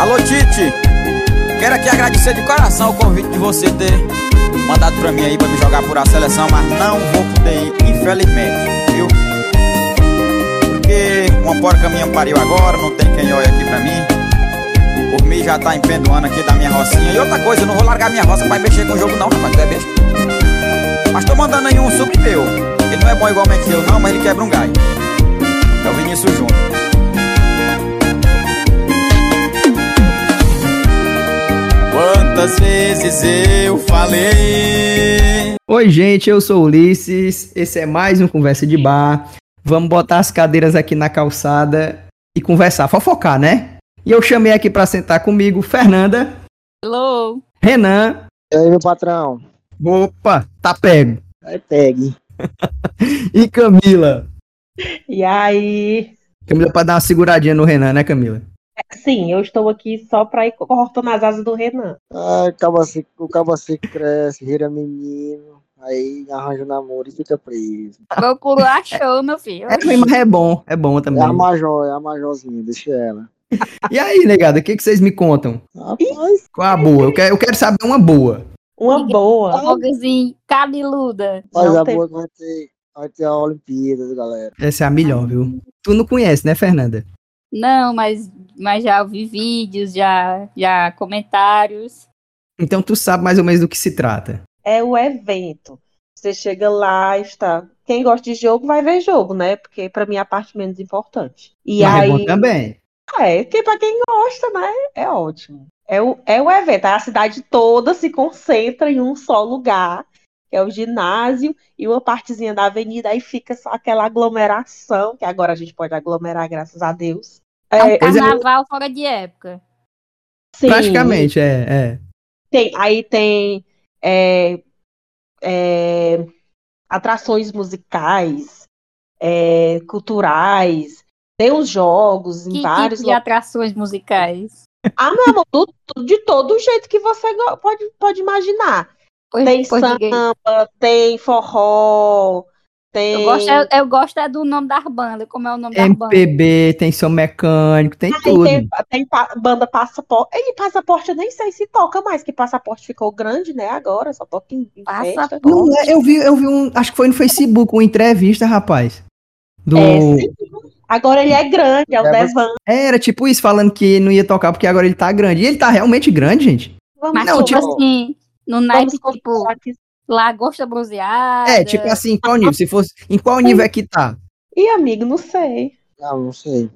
Alô, Tite. Quero aqui agradecer de coração o convite de você ter mandado pra mim aí pra me jogar por a seleção, mas não vou poder ir, infelizmente, viu? Porque uma porca minha pariu agora, não tem quem olhe aqui pra mim. Por mim já tá empendoando aqui da minha rocinha. E outra coisa, eu não vou largar minha roça pra mexer com o jogo não, rapaz, tu é besta. Mas tô mandando aí um sub meu. Ele não é bom igualmente eu não, mas ele quebra um galho. É o Vinícius Júnior. Quantas vezes eu falei? Oi, gente, eu sou o Ulisses. Esse é mais um Conversa de Bar. Vamos botar as cadeiras aqui na calçada e conversar, fofocar, né? E eu chamei aqui pra sentar comigo Fernanda, Hello. Renan. E aí, meu patrão? Opa, tá pego. Aí pegue. E Camila. E aí? Camila pra dar uma seguradinha no Renan, né, Camila? Sim, eu estou aqui só para ir cortando as asas do Renan. Ai, o assim cresce, vira menino, aí arranja um namoro e fica preso. Procuro achou, meu filho. É, mas é bom, é bom É também. a major, é a majorzinha, deixa ela. E aí, negada, o que, que vocês me contam? Rapaz, Qual a boa? Eu quero, eu quero saber uma boa. Uma boa. Fogozinho, cabeluda. mas Não a tem- boa vai ter, vai ter a Olimpíada, galera. Essa é a melhor, viu? Tu não conhece, né, Fernanda? Não, mas, mas já ouvi vídeos, já, já comentários. Então tu sabe mais ou menos do que se trata. É o evento. Você chega lá e está. Quem gosta de jogo vai ver jogo, né? Porque para mim é a parte menos importante. E Mas é aí, bom também. é, que para quem gosta, né? É ótimo. É o, é o evento. A cidade toda se concentra em um só lugar, que é o ginásio, e uma partezinha da avenida, aí fica só aquela aglomeração, que agora a gente pode aglomerar, graças a Deus. É um É, é. carnaval fora de época. sim. Praticamente, é, é. Tem, aí tem é, é, atrações musicais, é, culturais, tem os jogos em Que vários tipo de atrações musicais? Ah, meu amor, do- do- de todo jeito que você pode, pode imaginar. Pois, Tem pois samba, tem forró, tem. Eu gosto, é, eu gosto é do nome das bandas. Como é o nome das bandas? MPB, tem som mecânico, tem Aí tudo. tem, tem pa- banda passaporte. E passaporte eu nem sei se toca mais, que passaporte ficou grande, né? Agora, só toca em. Passaporte. Não é, eu vi, eu vi um, acho que foi no Facebook, uma entrevista, rapaz. Do, É, sim. Agora ele é grande, é o É, Devan. era tipo isso, falando que não ia tocar porque agora ele tá grande. E ele tá realmente grande, gente. Vamos, Mas Não, tipo assim, no naipe, tipo. Lagosta bronzeada. É, tipo assim, qual nível? Se fosse, em qual nível é que tá? Ih, amigo, não sei. Não, não sei.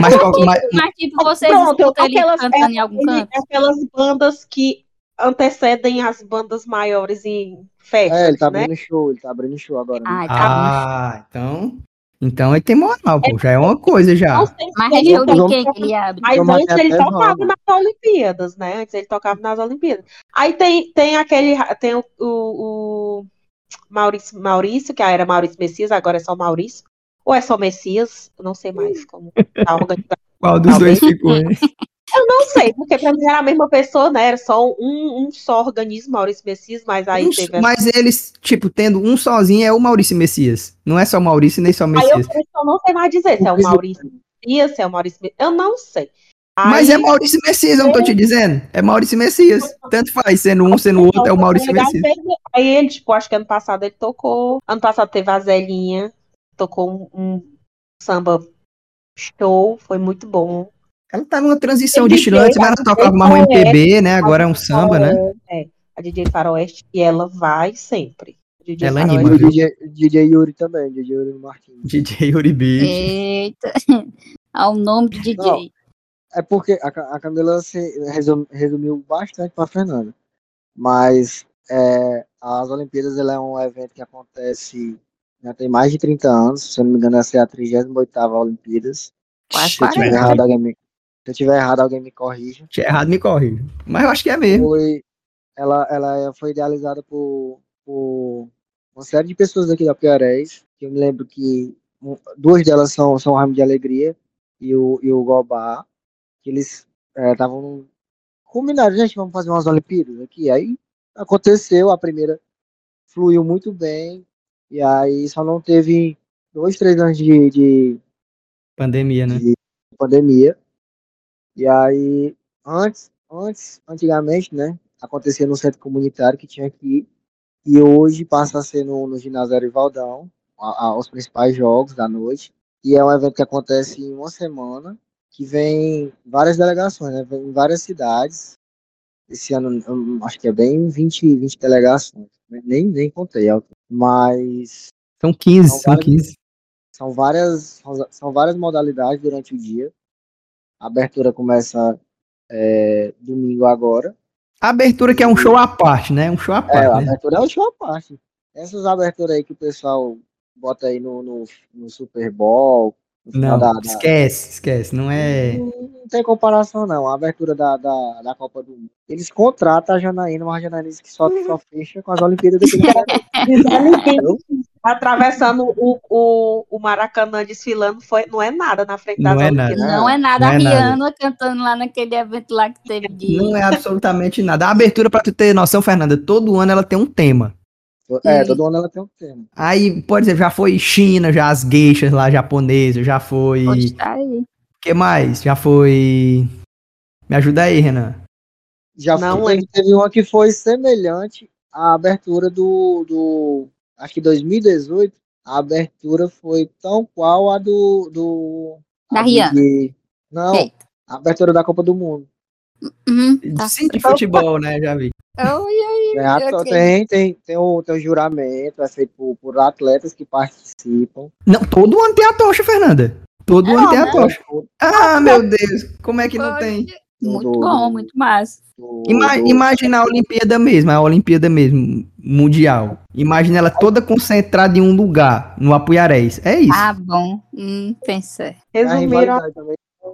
Mas, qual- mas- Mas tipo, vocês Pronto, escutam ele aquelas- cantando em algum canto? aquelas bandas que antecedem as bandas maiores em festas, É, ele tá né? abrindo show, ele tá abrindo show agora. né? Ai, tá ah, então. Então ele tem moral, pô. Já é uma coisa já. Não sei Mas se é ele de quem que ele abre? Mas antes ele tocava nas Olimpíadas, né? Antes ele tocava nas Olimpíadas. Aí tem, tem aquele. Tem o, o, o Maurício, Maurício, que era Maurício Messias, agora é só Maurício. Ou é só Messias? Não sei mais como tá organizado. Qual dos dois ficou, né? Eu não sei, porque pra mim era a mesma pessoa, né? Era só um, um só organismo, Maurício Messias, mas aí Um- teve. mas eles, tipo, tendo um sozinho é o Maurício Messias. Não é só Maurício nem só Aí eu, Messias. eu não sei mais dizer se é o Maurício Messias, se é o Maurício Messias. Eu não sei. Mas Aí- é Maurício Messias, eu não tô te dizendo. É Maurício Messias. Tanto faz, sendo um, sendo o outro, é o Maurício Messias. Aí ele, tipo, acho que ano passado ele tocou. Ano passado teve a Zelinha, tocou um, um samba show, foi muito bom. Ela tá numa transição de estilo antes, ela tocava mais um MPB, né? Agora é um samba, né? É, a DJ Faroeste, e ela vai sempre. DJ Ela Faroeste. anima? DJ, DJ Yuri também, DJ Yuri Martins. DJ Uribicho. Eita. Ao nome do DJ. Não. É porque a, a Camila se resum- resumiu bastante para Fernanda. Mas é, as Olimpíadas ela é um evento que acontece já tem mais de 30 anos. Se eu não me engano, essa é a 38ª Olimpíadas. Quase Se eu tiver 40. errado, alguém me, se eu tiver errado, alguém me corrija. Tinha errado, me corre. Mas eu acho que é mesmo. Foi, ela, ela foi idealizada por, por uma série de pessoas aqui da Piarés. Que eu me lembro que duas delas são, são o Ramo de Alegria e o, e o Gobá. Que eles estavam combinaram, gente, vamos fazer umas Olimpíadas aqui. Aí aconteceu, a primeira fluiu muito bem. E aí só não teve dois, três anos de, de Pandemia, né? de pandemia. E aí, antes, antes, antigamente, né, acontecia no centro comunitário que tinha aqui, e hoje passa a ser no, no ginásio Arivaldão, a, a, os principais jogos da noite, e é um evento que acontece em uma semana, que vem várias delegações, né, vem em várias cidades, esse ano acho que é bem 20, 20 delegações, nem, nem contei, mas São 15, São são vários. 15. são várias, são várias modalidades durante o dia. A abertura começa é, domingo agora. A abertura que é um show à parte, né? Um show à É, parte, a né? abertura é o show à parte. Essas aberturas aí que o pessoal bota aí no, no, no Super Bowl, Não, da, da- esquece, esquece. Não é. Não tem comparação, não. A abertura da, da, da Copa do Mundo. Eles contratam a Janaína, mas a Janaína que só, só fecha com as Olimpíadas do. Atravessando o, o, o Maracanã desfilando foi, não é nada na frente das Não é nada. Olimpíadas. Não é nada Não é a nada. Rihanna cantando lá naquele evento lá que teve de. Não é absolutamente nada. A abertura, pra tu ter noção, Fernanda, todo ano ela tem um tema. É, todo ano ela tem um tema. Aí, por exemplo, já foi China, já as geishas lá japonesas, já foi. Pode estar aí. O que mais? Já foi. Me ajuda aí, Renan. Já Não foi, teve, teve uma que foi semelhante à abertura do, do. Acho que 2018. A abertura foi tão qual a do. do Da a Rihanna. de- não, Eita. a abertura da Copa do Mundo. Uhum, tá. Sim, de futebol, né? Já vi. Oi, oi, É, a- ok. tem, tem, tem, o, tem o juramento, é feito por, por atletas que participam. Não, todo ano tem a tocha, Fernanda. Todo ano tem a né? tocha. Ah, meu Deus. Como é que não tem? Muito Do- bom, muito massa. do- Ima do- imagina a Olimpíada mesmo, a Olimpíada mesmo, mundial. Imagina ela toda concentrada em um lugar, no Apuiarés. É isso. Ah, bom. Hum, pensei. Resumiram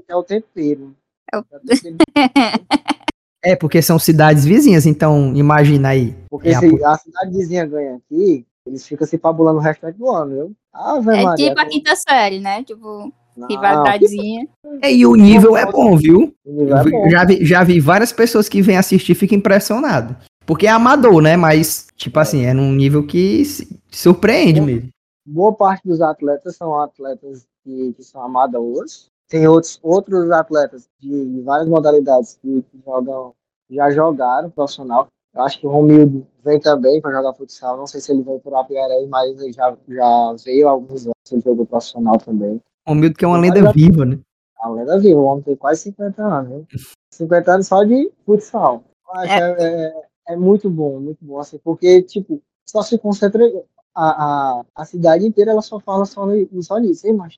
é o tempero. É o- É. É, porque são cidades vizinhas, então imagina aí. Porque É se a cidade vizinha ganha aqui, eles ficam se fabulando o restante do ano, viu? Ave É Maria, tipo a como- quinta série, né? Tipo, rivalidadezinha. É, E o nível é bom, viu? é bom. já, vi, já vi várias pessoas que vêm assistir e ficam impressionadas. Porque é amador, né? Mas, tipo assim, é num nível que surpreende mesmo. Boa parte dos atletas são atletas que, que são amadores. Tem outros, outros atletas de, várias modalidades que, que jogam, já jogaram profissional. Eu acho que o Romildo vem também para jogar futsal. Não sei se ele veio por Apiaré, mas ele já, já veio há alguns anos. Ele jogou profissional também. O Mildo que é uma Mas lenda já- viva, né? A lenda viva, o homem tem quase 50 anos. Viu? 50 anos só de futsal. Eu acho é, é, é muito bom, muito bom. Assim, porque, tipo, só se concentra. A, a, a cidade inteira ela só fala só, só nisso, hein, mas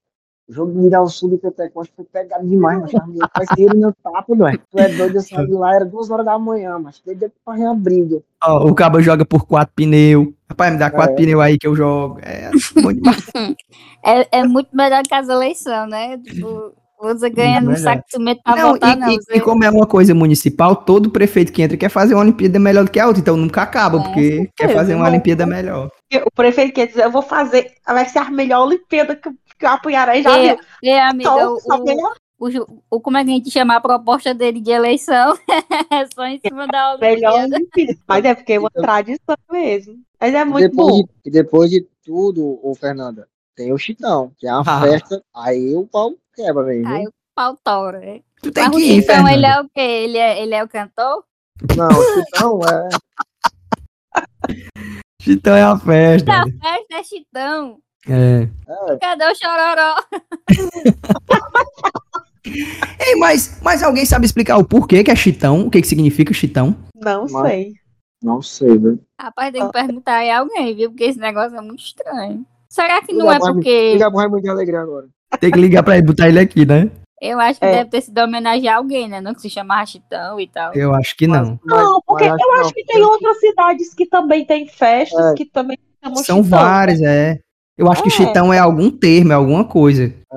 o jogo de Miral Sul e Petecoste foi pegado demais, mas meu pai tiro no papo, não é? Tu é doido, eu saí de lá, era duas horas da manhã, mas doido pra fazer a briga. Ó, o cabo joga por quatro pneus. Rapaz, me dá quatro É. pneus aí que eu jogo. É demais. É, é muito melhor que as eleições, né? Tipo, você ganha no saco de cimento pra Não, votar, e, não. e- e como é uma coisa municipal, todo prefeito que entra quer fazer uma Olimpíada melhor do que a outra, então nunca acaba, Com porque certeza, quer fazer uma. Olimpíada melhor. O prefeito quer dizer, eu vou fazer, vai ser a melhor Olimpíada que, que o Apuiaré já É, viu. é, amiga, Então, o, o, melhor, o, o- como é que a gente chama a proposta dele de eleição? é só em cima da melhor Olimpíada. Olimpíada. Mas é porque é uma Então- tradição mesmo. Mas é E muito depois, bom. de, depois de tudo, ô Fernanda, tem o Chitão, que é uma Ah. festa, aí o pau quebra mesmo. Aí o pau tora. é. Tu tem Mas o que ir, Chitão, ele Fernanda. é o quê? Ele é, ele é o cantor? Não, o Chitão é. Chitão é a festa. Da festa é Chitão. É. é Cadê o chororó? Ei, mas, mas alguém sabe explicar o porquê que é chitão? O que, que significa chitão? Não Mas- sei. não sei, viu? Rapaz, tem que perguntar aí a alguém, viu? Porque esse negócio é muito estranho. Será que não é porque. Liga pro Raimundo de Alegria agora. Tem que ligar pra ele, botar ele aqui, né? Eu acho que É. deve ter sido homenagear alguém, né? Não que se chamava Chitão e tal. Eu acho que não. Não, porque eu acho que tem outras cidades que também tem festas É. que também chamam São Chitão. várias, é. Eu acho que É. chitão é algum termo, é alguma coisa. É.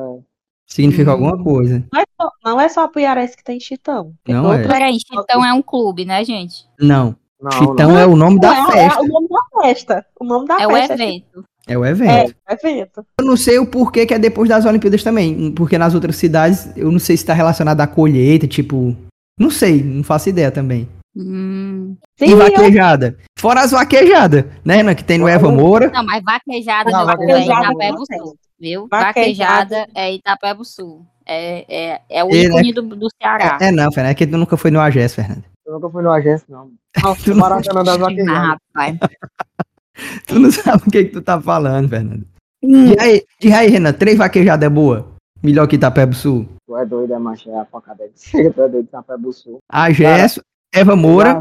Significa Hum. alguma coisa. Não é só, não é só Apuiarés que tem Chitão. Não é. Peraí, Chitão é um clube, né, gente? Não. Não, chitão não. é o nome da é- festa. É o nome da festa. O nome da É o festa. evento. É o É, evento. é evento. Eu não sei o porquê que é depois das Olimpíadas também. Porque nas outras cidades, eu não sei se tá relacionado à colheita, tipo. Não sei, não faço ideia também. Hum. e Sim, eu- vaquejada. Fora as vaquejadas, né, Renan, que tem no Eva Moura. Não, mas vaquejada Não, não, é não o sul. viu? Vaquejada. Vaquejada é Itapeba Sul. É, é, é o E, né? ícone do, do Ceará. É, não, Fernando, é que tu nunca foi no AGES, Fernando. Eu nunca fui no agência, não. Nossa, No Maracanã das Ah, Vaquejadas. rapaz. Tu não sabe o que, que tu tá falando, Fernando. Hum. Diz aí, diz aí, Renan, três vaquejadas é boa? Melhor que Itapeba Sul. Tu é doido, é macho, é a pancada de é doido, do Sul. AGES, Eva Moura.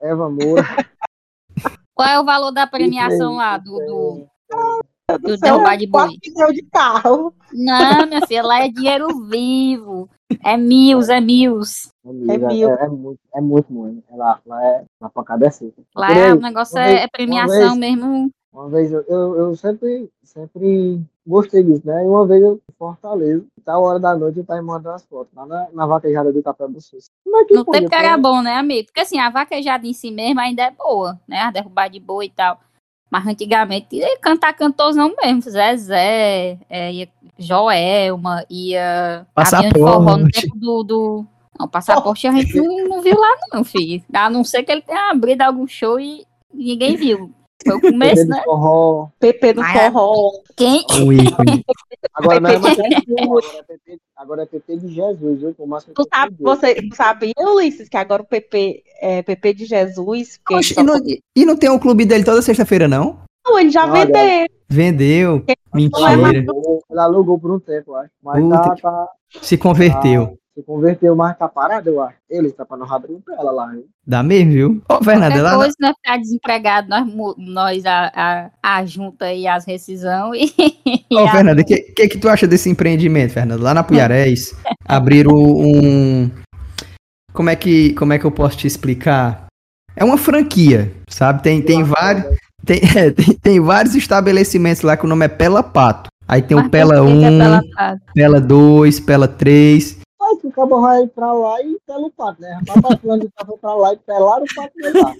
Eva Moura. Qual é o valor da premiação lá do, do, do Do derrubar de boi? De carro. Não, minha filha, lá é dinheiro vivo. É mil, é mil. Amiga, É mil. É, é muito, é muito, muito. Lá, lá é, na pancada é seca. Lá é, o negócio é, vez- é premiação uma vez- mesmo. Uma vez eu, eu, eu sempre, sempre gostei disso, né? E uma vez eu em Fortaleza, tal hora da noite, eu tava mandando as fotos lá na, na vaquejada do Itapé do Sul. Como é que No tempo que era bom, né, amigo? Porque assim, a vaquejada em si mesmo ainda é boa, né? A derrubar de boi e tal. Mas antigamente ia cantar cantorzão mesmo. Zezé, é, ia Joelma, ia. De forró no Passaporte. tempo do. do... Não, passaporte a gente não, não viu lá, não, filho. A não ser que ele tenha abrido algum show e ninguém viu. Foi o começo, né? forró. PP do é- forró. Quem? Agora não é mais PP de agora é PP, agora é PP de Jesus, viu? Tu eu sabe, você tu sabia, Ulisses, que agora o PP é PP de Jesus? Oxe, só- e, não, e não tem um clube dele toda sexta-feira, não? Não, ele já Olha, vendeu. Vendeu. Mentira. Ele alugou por um tempo, acho. Mas Puta tá, tá, Se converteu. Se converteu, mas tá parado, eu acho. Ele tá pra não abrir pra ela lá, viu? Dá mesmo, viu? Ô, Fernanda, Qualquer lá, coisa, nós ficar desempregado, nós, nós a, a, a junta aí as rescisão e. e Ô, Fernanda, o que, que que tu acha desse empreendimento, Fernanda? Lá na Puiarés, abriram um... Como é, que, como é que eu posso te explicar? É uma franquia, sabe? Tem, tem, vários, tem, é, tem, tem vários estabelecimentos lá que o nome é Pela Pato. Aí tem Mas o Pela por que que é 1, Pela? Pela 2, Pela 3. Aí que o cabo vai pra lá e pela o pato, né? Rapaz, tá falando de foi pra lá e pelaram o pato dele lá.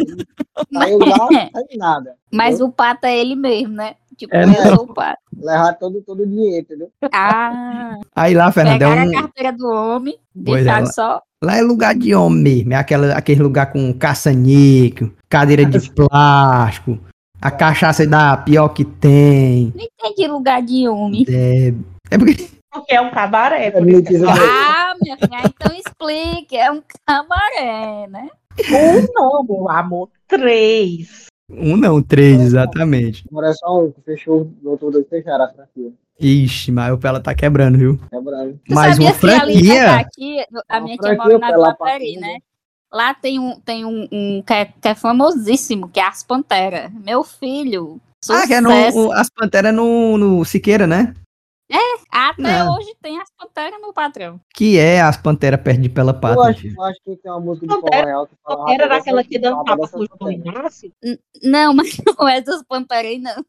Aí lá tem nada. Mas o pato é ele mesmo, né? Tipo, É, eu não. sou o pato. Levar todo, todo o dinheiro, entendeu? Ah, Aí lá, Fernanda, é pegaram um... a carteira do homem, deixaram é, só. Lá é lugar de homem mesmo. É aquela, aquele lugar com caça-níquel, cadeira de plástico, a cachaça da pior que tem. Não entendi lugar de homem. É, é porque Porque é um cabaré. É Por isso que é. Ah, minha filha, então explique. É um camaré, né? um não, meu amor. Três. um não, três, exatamente. Agora é só um que fechou, o outro dois fecharam a franquia. Ixi, mas o Pela tá quebrando, viu? Quebrando. Tu Mas sabia uma franquia? aqui, a minha tia mora na Guapari, né? Lá tem um, tem um, um que, é, que é famosíssimo, que é As Panteras. Meu filho, Ah, que é no, sucesso. o- as panteras no, no Siqueira, né? Até Não. hoje tem As Panteras, meu patrão. Que é as panteras perto de Pela Eu Pato. acho, eu acho que tem uma música de Não, forró real que fala. Era "Rapaz, daquela essa- que dançava com o essa João pantera." Inácio. Não, mas não é dos Panteras, não.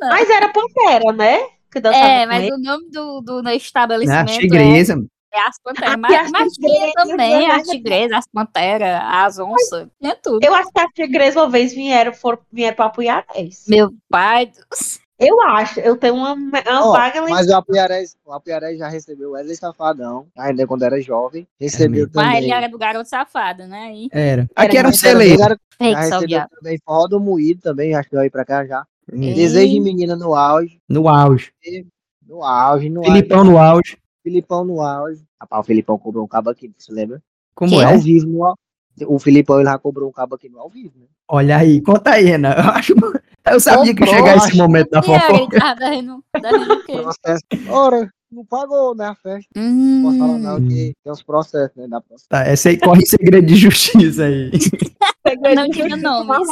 Mas era Pantera, né? Que dançava É, mas ele. o nome do, do estabelecimento é, tigresa. é As Panteras. Mas, as mas tinha tigresas, também né? as tigresas, as panteras, as onças, tinha tudo. Eu acho que as tigres uma vez vieram, foram, vieram pra Apuiarés. Meu pai do céu. Eu acho, eu tenho uma, uma Ó, vaga mas o Apuiarés, o Apuiarés já recebeu Wesley Safadão, ainda quando era jovem. Recebeu. Mas também. ele era do garoto safado, né? E... Era. Aqui era um mais celeiro. Já recebeu também Forró do Moído também, acho que veio pra cá já. Ei. Desejo de menina no auge. No auge. No auge, no Filipão auge. no auge. Filipão no auge. Rapaz, o Filipão cobrou um cabo aqui, você lembra? Como Que é? Ao vivo, no O Filipão ele já cobrou um cabo aqui no ao vivo, né? Olha aí, conta aí, Renan. Eu acho. Eu sabia que ia chegar esse momento da fofoca. tava dando, dando o quê? Processo. Ora, não pagou, né? A festa. Não posso falar não, Hum. que tem uns processos, né? Da processo. Tá, essa aí corre segredo de justiça aí. Não diga nomes.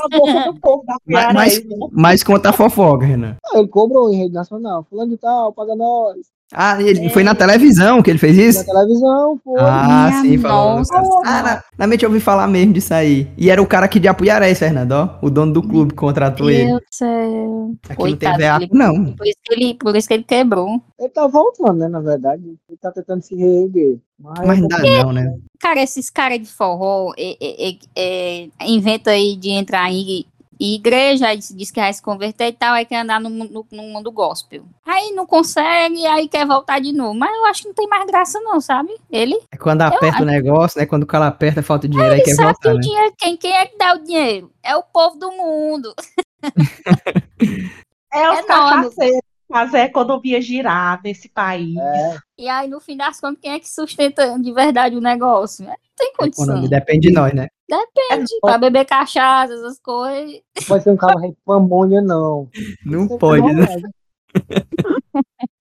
Mas, mas, né? mas conta a fofoca, Renan. Ah, ele cobrou em rede nacional. Fulano de tal, paga nós. Ah, ele foi na televisão que ele fez Na isso? televisão, foi. Ah, Minha sim, falou. Ah, na, na mente eu ouvi falar mesmo disso aí. E era o cara aqui de Apuiarés, Fernando, ó. O dono do clube que contratou ele. Meu Deus do céu. Aqui não tem Coitado veaco, dele. não. Por isso, que ele, por isso que ele quebrou. Ele tá voltando, né? Na verdade. Ele tá tentando se reerguer. Mas, Mas não dá não, né? Cara, esses caras de forró é, é, é, é, inventa aí de entrar em igreja, aí diz que vai se converter e tal, aí quer andar no, mundo- no mundo gospel. Aí não consegue, aí quer voltar de novo. Mas eu acho que não tem mais graça não, sabe? Ele, É quando aperta o negócio, né? Quando o cara aperta, falta o dinheiro, aí quer sabe que voltar, o né? dinheiro, quem, quem é que dá o dinheiro? É o povo do mundo. É os É. fazer a economia girar nesse país. É, E aí, no fim das contas, quem é que sustenta de verdade o negócio? Não tem condição. Economia depende de nós, né? Depende. Pra beber cachaça, essas coisas. não pode ser um carro de pamonha, não. Não é pode, né? verdade.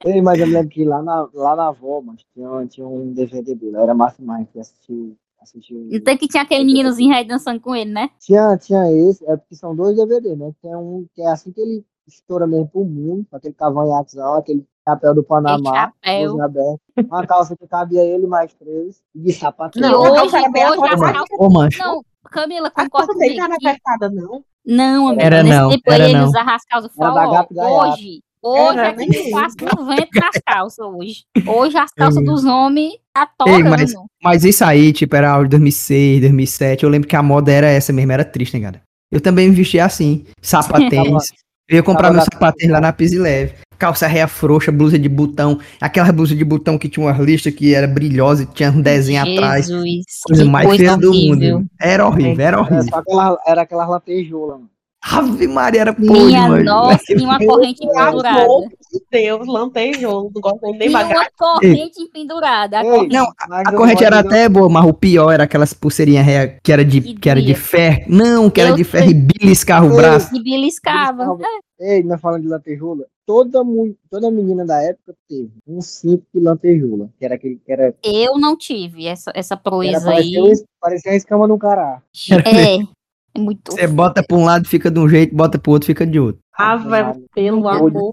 Ei, mas eu lembro que lá na, lá na avó, mas tinha, tinha um DVD dele, era massa demais que assistiu. assistiu E tem que tinha aquele meninozinho aí dançando com ele, né? Tinha, tinha esse, é porque são dois DVD, né? Tem um que é assim que ele estoura mesmo pro mundo, com aquele cavanhaquezão, aquele chapéu do Panamá, chapéu. aberta, uma calça que cabia ele mais três, e de sapato. Não, hoje, a calça hoje apertada. calças. Ô, mancho. Não, Camila, A concorda calça dele não comigo. era apertada, não. Não, amiga, Era nesse não, tempo aí era ele não. usava as calças Era da falou, hoje. Hoje Era, é que passa o vento nas calças hoje. Hoje as calças dos homens tá Ei, torando. mas- Mas isso aí, tipo, era áudio de 2006, 2007. Eu lembro que a moda era essa mesmo, era triste, né, cara? Eu também me vestia assim, sapatênis. Eu ia comprar na- sapatênis lá na Pise Leve. Calça reia frouxa, blusa de botão. Aquela blusa de botão que tinha uma lista que era brilhosa e tinha um desenho atrás. Jesus, Coisa que mais feia do mundo. Era horrível, era Era horrível. só aquela, era aquelas lantejoulas, mano. Ave Maria, era podre, Minha mano. nossa, e uma corrente pendurada. amor de Deus, lantejoso, não gosto nem de E uma devagar. corrente pendurada. A corrente. Não, A eu corrente era até boa, mas o pior era aquelas pulseirinhas que era de, Que era de ferro. Não, que era Eu de ferro e beliscava o braço. E beliscava. Ei, nós falando de lantejoula, toda, toda menina da época teve um cinto de lantejoula, que era aquele que era, Eu não tive essa, essa que era proeza aí. parecia, um- parecia a escama no cará. É, é muito. Você bota pra um lado, fica de um jeito, bota pro outro, fica de outro. Ave, pelo Pude, amor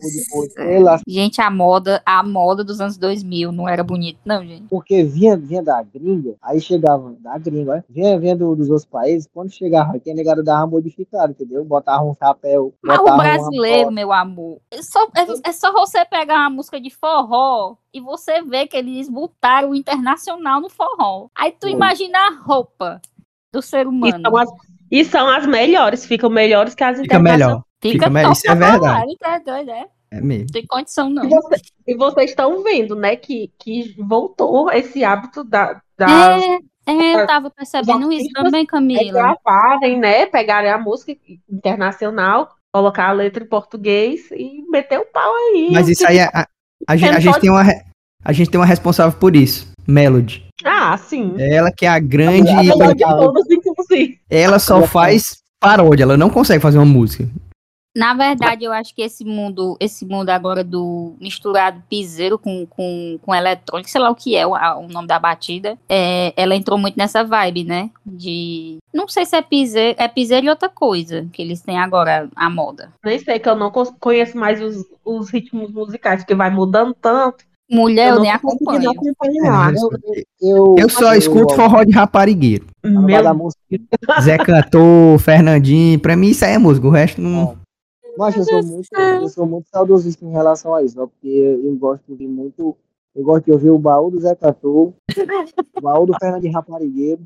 Gente, a moda, a moda dos anos 2000 não era bonito, não, gente. porque vinha, vinha da gringa, aí chegava da gringa, ó, vinha, vinha do- dos outros países, quando chegava aqui, a negada dava modificado, entendeu? Botava um chapéu, Mas o botava uma brasileiro, meu amor, é só, é, é só você pegar uma música de forró e você ver que eles botaram o internacional no forró. Aí tu Foi. imagina a roupa do ser E humano. as, e são as melhores, ficam melhores que as Fica internacionais. melhor. Fica fica melhor, isso é verdade. tá doido, é? É mesmo. Não tem condição, não. E, você- e vocês estão vendo, né, que, que voltou esse hábito da, das É, é, eu tava percebendo isso também, é Camila. gravarem, né, pegarem a música internacional, colocar a letra em português e meter o pau aí. Mas isso aí, é- a, a, gente, a, gente tem uma, a gente tem uma responsável por isso. Melody. Ah, sim. É Ela que é a grande. A melhor de legal. Ela só faz paródia, ela não consegue fazer uma música. Na verdade, eu acho que esse mundo, esse mundo agora do misturado piseiro com, com, com eletrônico, sei lá o que é o, o nome da batida, é, ela entrou muito nessa vibe, né? De. Não sei se é piseiro, é piseiro e outra coisa que eles têm agora, a moda. Nem sei que eu não conheço mais os, os ritmos musicais, porque vai mudando tanto. Mulher, eu, não nem acompanho. acompanhar. É, Eu, Eu só escuto forró de raparigueiro. Meu. Zé Cantor, Fernandinho, pra mim isso aí é música, o resto não. Mas eu sou muito, eu sou muito saudosista em relação a isso, ó, porque eu, eu gosto de ouvir muito, eu gosto de ouvir o baú do Zé Catou, o baú do Fernando de Raparigueiro,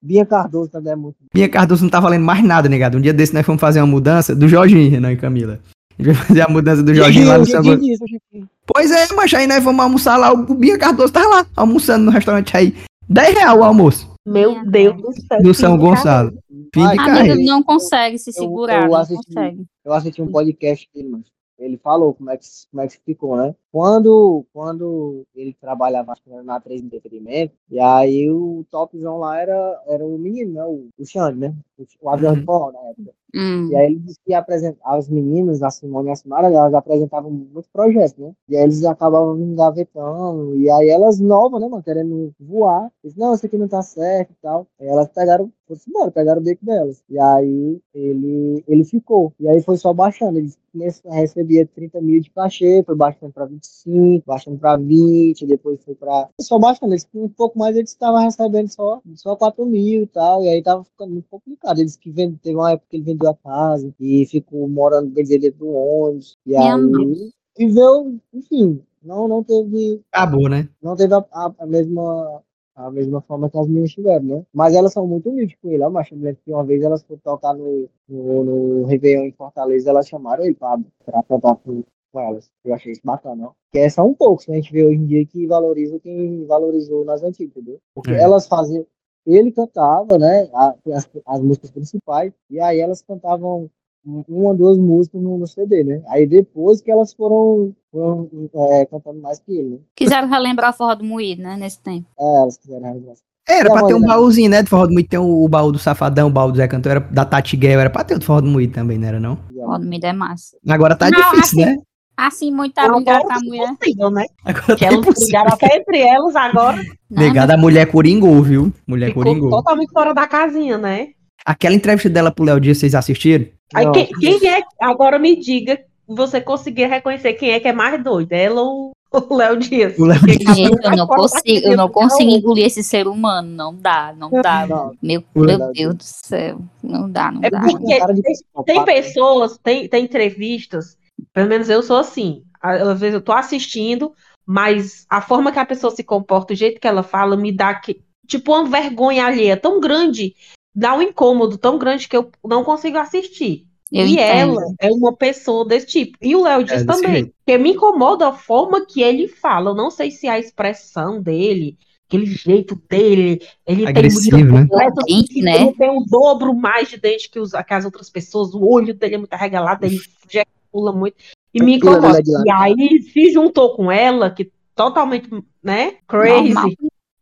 Bia Cardoso também é muito. Minha Cardoso não tá valendo mais nada, negado. Um dia desse nós fomos fazer uma mudança do Jorginho, Renan e Camila. A gente vai fazer a mudança do Jorginho lá no Chiquinho. Pois é, mas aí nós vamos almoçar lá. O Bia Cardoso tá lá, almoçando no restaurante aí. 10 reais o almoço Meu Deus do céu. do São. Gonçalo. Fim de Ai, A carreira. amiga não consegue se eu- segurar, eu não assisti- consegue. Eu assisti um podcast dele, mano. Ele falou como é que, como é que ficou, né? Quando, quando ele trabalhava na 3 Entretenimento, e aí o topzão lá era, era o menino, né? O, o Xande, né? O, o avião de forró na época. Hum. E aí ele disse que apresenta, as meninas, a Simone e a Simara, elas apresentavam muitos projetos, né? E aí eles acabavam engavetando. E aí elas novas, né, mano, querendo voar. Disse, não, isso aqui não tá certo e tal. Aí elas pegaram, foram embora, pegaram o beco delas. E aí ele, ele ficou. E aí foi só baixando. Ele nesse- recebia 30 mil de cachê, foi baixando pra 25, baixando pra 20, depois foi pra. Só baixando. Eles, um pouco mais eles estavam recebendo só, só 4 mil e tal. E aí tava ficando muito complicado. Eles que vende, teve uma época que ele vendeu a casa e ficou morando dentro do ônibus. E Minha aí viveu, enfim, não, não teve Acabou, né? não teve a, a- a mesma a mesma forma que as meninas tiveram, né? Mas elas são muito humildes com ele, ó, mas eu lembro que uma vez elas foram tocar no, no, no Réveillon em Fortaleza, elas chamaram ele pra, pra cantar com, com elas. Eu achei isso bacana, ó. Que é só um pouco, que a gente vê hoje em dia que valoriza quem valorizou nas antigas, entendeu? Porque É. elas faziam, ele cantava, né, as, as músicas principais, e aí elas cantavam uma, duas músicas no, no CD, né? Aí depois que elas foram, foram é, cantando mais que ele, né? Quiseram relembrar a forró do moído, né? Nesse tempo. É, elas quiseram relembrar. Era pra ter um dela? baúzinho, né? Do Forró do Moído tem o, o baú do Safadão, o baú do Zé Cantor, era, da Tati Guel, era pra ter o do Forró do Moído também, não era não? Forró do moído é massa. Agora tá Não, difícil, né? Assim, muito Agora obrigada a é mulher. possível, né? Agora Que tá elas impossível. brigaram até entre elas, agora Negada, a mulher coringou, viu? Mulher ficou coringou. totalmente fora da casinha, né? Aquela entrevista dela pro Léo Dias, vocês assistiram? Aí quem, quem é, agora me diga, você conseguir reconhecer quem é que é mais doido, ela ou o Léo Dias? O Léo Dias. Gente, eu não consigo, eu não consigo engolir esse ser humano. Não dá, não dá. Não, Meu, O meu Deus do céu. Não dá, não É dá. porque tem tem, tem pessoas, tem, tem entrevistas, pelo menos eu sou assim. Às vezes eu tô assistindo, mas a forma que a pessoa se comporta, o jeito que ela fala, me dá que, tipo uma vergonha alheia tão grande, dá um incômodo tão grande que eu não consigo assistir. Eu e entendo. ela é uma pessoa desse tipo. E o Léo diz desse também. jeito. Porque me incomoda a forma que ele fala. Eu não sei se é a expressão dele, aquele jeito dele, ele Agressivo, tem né? muito completo, Dente, né? ele tem o dobro mais de dente que, os, que as outras pessoas, o olho dele é muito arregalado, ele ejacula muito. E me incomoda. é de E aí se juntou com ela, que totalmente, né, crazy. Normal.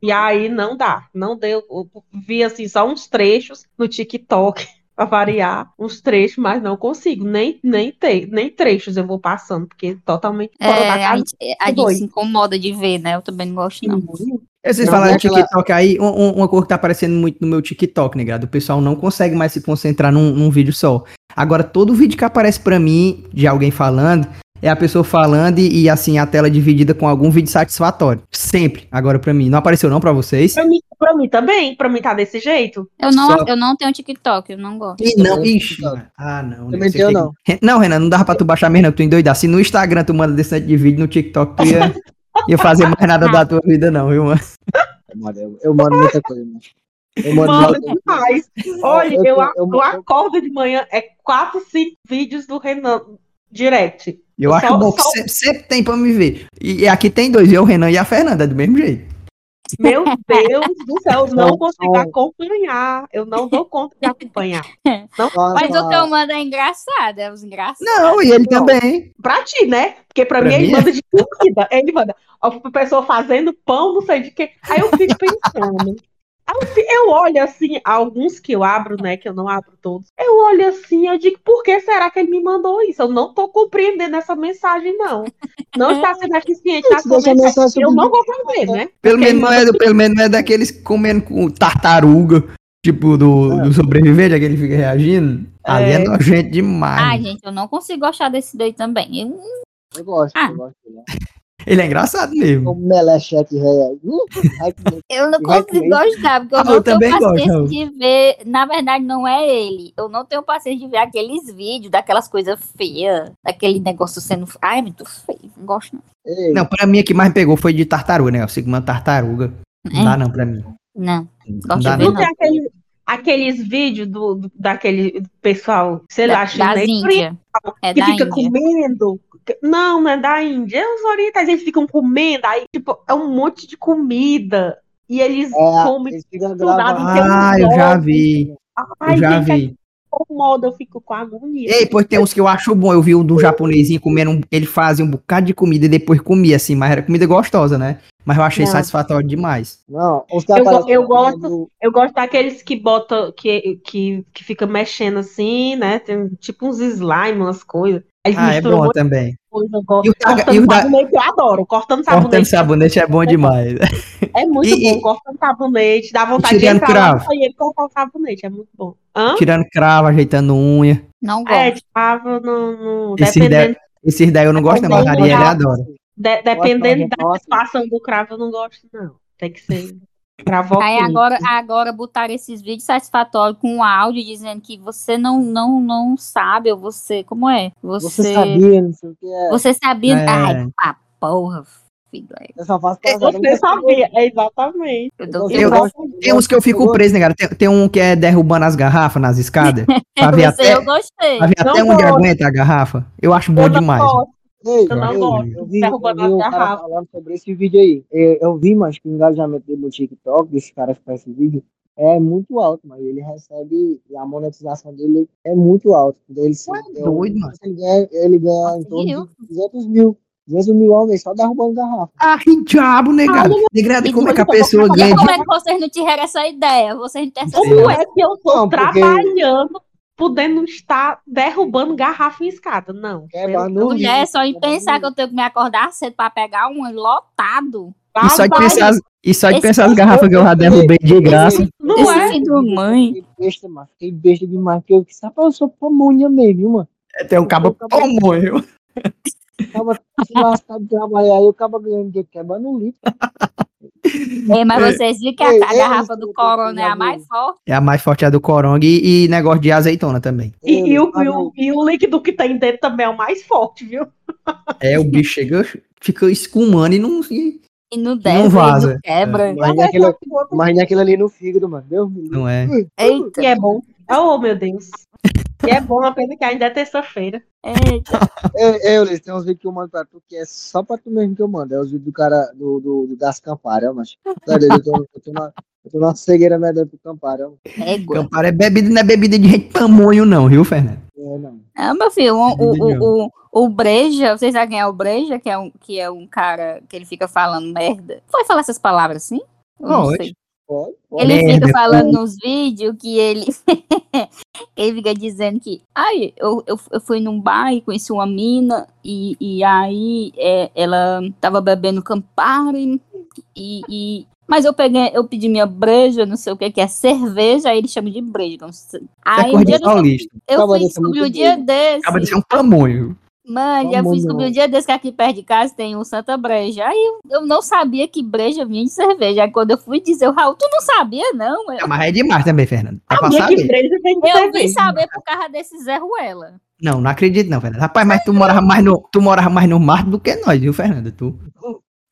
E aí não dá, não deu. Eu vi assim só uns trechos no TikTok pra variar, uns trechos, mas não consigo, nem nem ter, nem trechos eu vou passando, porque totalmente fora da É, a casa. gente, a gente se incomoda de ver, né? Eu também não gosto, não. Vocês Não, falaram é de TikTok aí, um- um- uma coisa que tá aparecendo muito no meu TikTok, negado. O pessoal não consegue mais se concentrar num, num vídeo só. Agora, todo vídeo que aparece pra mim, de alguém falando, é a pessoa falando e, e, assim, a tela dividida com algum vídeo satisfatório. Sempre. Agora pra mim. Não apareceu não pra vocês? Pra mim, pra mim também, pra mim tá desse jeito. Eu não, Só- eu não tenho TikTok, eu não gosto. Ih, não, ixi. Ah, não. Também né, você tenho, tem não. Não, Renan, não dava pra tu baixar mesmo, não. Tu endoidar. Se no Instagram tu manda desse de vídeo, no TikTok tu ia, ia fazer mais nada da tua vida, não, viu, mano? Eu, eu mando muita coisa, mano. Eu mando Mano, demais. Olha, eu- eu eu- acordo de manhã, é quatro, cinco vídeos do Renan direct. Eu Só- acho bom que só- sempre, sempre tem pra me ver. E, aqui tem dois, eu, o Renan e a Fernanda, do mesmo jeito. Meu Deus do céu, eu não consigo acompanhar. Eu não dou conta de acompanhar. Só- Mas só- o que eu mando é engraçado, é os engraçados. Não, e ele Não. também. Pra ti, né? Porque pra, Pra mim ele mim é. manda de comida. Ele manda a pessoa fazendo pão, não sei de quê. Aí eu fico pensando. Eu olho assim, alguns que eu abro, né? Que eu não abro todos. Eu olho assim, eu digo, por que será que ele me mandou isso? Eu não tô compreendendo essa mensagem, não. Não está sendo eficiente na sua mensagem. mensagem Eu não vou fazer, né? Pelo menos, não é, pelo menos não é daqueles comendo com tartaruga, tipo do, do sobrevivente, aquele que fica reagindo. Ali é É. nojento demais. Ah, gente, eu não consigo gostar desse daí também. Eu- Eu gosto, Ah. eu gosto. Né? Ele é engraçado mesmo. O melecheque delícia. Eu não consigo gostar, porque eu Ah, não eu tenho gosto, paciência Raul. de ver. Na verdade, não é ele. Eu não tenho paciência de ver aqueles vídeos daquelas coisas feias, daquele negócio sendo. Ai, é muito feio. Não gosto, não. Ei, Não, pra mim a que mais pegou foi de tartaruga, né? O Sigma tartaruga. Não É. dá não pra mim. Não. Não Gosto dá de ver, não. Aquele- aqueles vídeos do, do- daquele pessoal, sei Da, lá, chinês, Índia. É que da fica Índia. comendo. Não, não é da Índia. É os orientais, eles ficam comendo. Aí, tipo, é um monte de comida. E eles é, comem. eles um Ah, eu já vi. Ai, Eu já gente, é vi. incomoda, eu fico com agonia. Ei, pois tem uns que eu acho bom. Eu vi um do japonesinho comendo, um- ele fazia um bocado de comida e depois comia, assim, mas era comida gostosa, né? Mas eu achei Não. satisfatório demais. Não, os Eu eu gosto- do- Eu gosto daqueles que botam, que, que, que fica mexendo assim, né? Tem tipo uns slime, umas coisas. Aí Ah, é bom também. coisa. E o da- Cortando e o da- sabonete, eu adoro. Cortando Cortando sabonete. sabonete é bom demais. É muito E- bom, cortando sabonete, dá vontade de tirando entrar lá no cravo? banheiro e cortar o sabonete, é muito bom. Hã? Tirando cravo, ajeitando unha. Não É, gosto. cravo no, no- Esse dependendo, Esses daí eu não gosto, não, mas a Ariel não. adora. de- dependendo da satisfação do cravo, eu não gosto, não. Tem que ser cravo Aí agora, agora botaram esses vídeos satisfatórios com um áudio dizendo que você não, não, não sabe, ou você. Como é? Você. Você sabia, não sei o que é. Você sabia. É. Ai, ah, porra, filho. é. Eu só faço É, casado, Você sabia, é exatamente. Eu Eu gosto- Tem uns que eu fico preso, né, cara? Tem, tem um que é derrubando as garrafas nas escadas. Pra ver Você, até, eu gostei. pra ver até onde aguenta a garrafa. Eu acho bom demais. gosto. Ei, Eu não ei, gosto. eu vi, vi cara falando sobre esse vídeo aí. Eu, eu vi, mas que o engajamento dele no TikTok, desse cara que faz esse vídeo, é muito alto, mas ele recebe, a monetização dele é muito alta. Ele, é doido, mano. ele ganha, ele ganha em Nossa, torno de 200 mil. 200 mil ao mês só derrubando garrafa. Ah, que diabo, negado. Negrado, como é que a pessoa ganha Como é que vocês não tiveram essa ideia? Vocês não têm essa Como é que eu tô Não, porque- trabalhando, podendo estar derrubando garrafa em escada? Não. É, Mulher, só em pensar que eu tenho que me acordar cedo pra pegar um lotado. E só de pensar, as- e só de pensar as garrafas que eu já derrubei de graça. Não Esse é? filho do mãe. Besta, mano. Fiquei besta demais. Porque eu disse, rapaz, eu sou pamonha mesmo, viu, mano. Tem um cabo pamonho. Tava se lascado de trabalhar aí, eu acaba ganhando dinheiro quebrando um litro. É, mas vocês viram que a, Ei, a ei, garrafa do Corona é a mais forte? É a mais forte é a do Coronga e, e negócio de azeitona também. E, e o, e, o, e o líquido que tem dentro também é o mais forte, viu? É, o bicho chega, fica escumando e não. e E não desce, vaza. não quebra. Mas nem aquilo, mas nem aquilo ali no fígado, mano. Deus. Não é. Eita, E é bom. Oh, meu Deus. E é bom, a pena que ainda é terça-feira. É, é, Ulisses, tem uns vídeos que eu mando pra tu que é só pra tu mesmo que eu mando. É os vídeos do cara do, do, do das camparas, mas. Eu, tô, eu, tô na, eu tô na cegueira medando pro campara. Égua. Campara é bebida, não é bebida de gente pamonho, não, viu, Fernando? É, não. Ah, meu filho, o, o, o, o, o Breja, vocês sabem quem é o Breja? Que é, um, que é um cara que ele fica falando merda. Foi falar essas palavras assim? Eu não Pode. sei. Pode, pode. Ele Merda, fica falando nos vídeos que ele. ele fica dizendo que. Ai, eu, eu, eu fui num bar e conheci uma mina, e, e aí é, ela tava bebendo Campari, e, e. Mas eu peguei, eu pedi minha breja, não sei o que, que é cerveja, aí ele chama de breja. Aí é dia de eu, Acaba fui descobrir muito dia desse. Acaba de ser um pamonho. Mano, já fui descobrir um dia desse que aqui perto de casa tem um Santa Breja. Aí eu, eu não sabia que breja vinha de cerveja. Aí quando eu fui dizer, o Raul, tu não sabia, não? Eu, É, mas é demais também, Fernando. É pra Sabia que saber. breja tem que eu vim saber por causa desse Zé Ruela. Não, não acredito não, Fernando. Rapaz, mas tu morava mais no, tu morava mais no mato do que nós, viu, Fernando? Tu.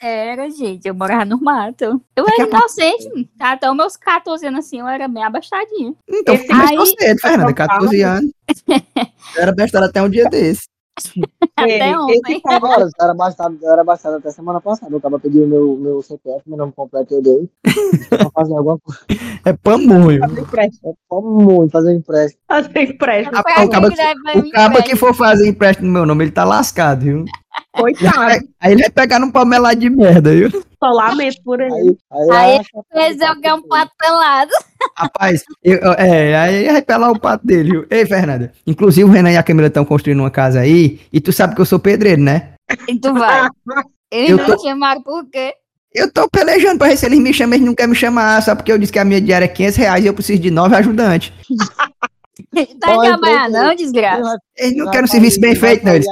Era, gente, eu morava no mato. Eu era inocente. Até os meus 14 anos assim, eu era bem abastadinha. Então, Esse começou aí- cedo, Fernando. 14 anos. Eu era bestado até um dia desse. Até Esse ontem. era bastado, era bastado até semana passada. Eu acaba pedindo meu, meu CPF, meu nome completo eu dei. pra fazer alguma coisa. É pamonho. Fazer empréstimo. É muito fazer empréstimo. Fazer empréstimo. O caba aquele que- que deve O caba que for fazer empréstimo no meu nome, ele tá lascado, viu? Coitado. Aí ele vai pegar num palmelado de merda, viu? Só lamento por ele. Aí, aí, Aí, acha- ganhei um pato pelado. Rapaz, eu- é, aí vai pelar o pato dele, viu? Ei, Fernanda, inclusive o Renan e a Camila estão construindo uma casa aí, e tu sabe que eu sou pedreiro, né? E tu vai. Eles Eu não tô- te chamaram por quê? Eu tô pelejando pra ver se eles me chamam, eles não querem me chamar, só porque eu disse que a minha diária é 500 reais e eu preciso de nove ajudantes. Tá Pode, trabalhar, não, desgraça. Eles não querem um serviço bem feito, não. Eles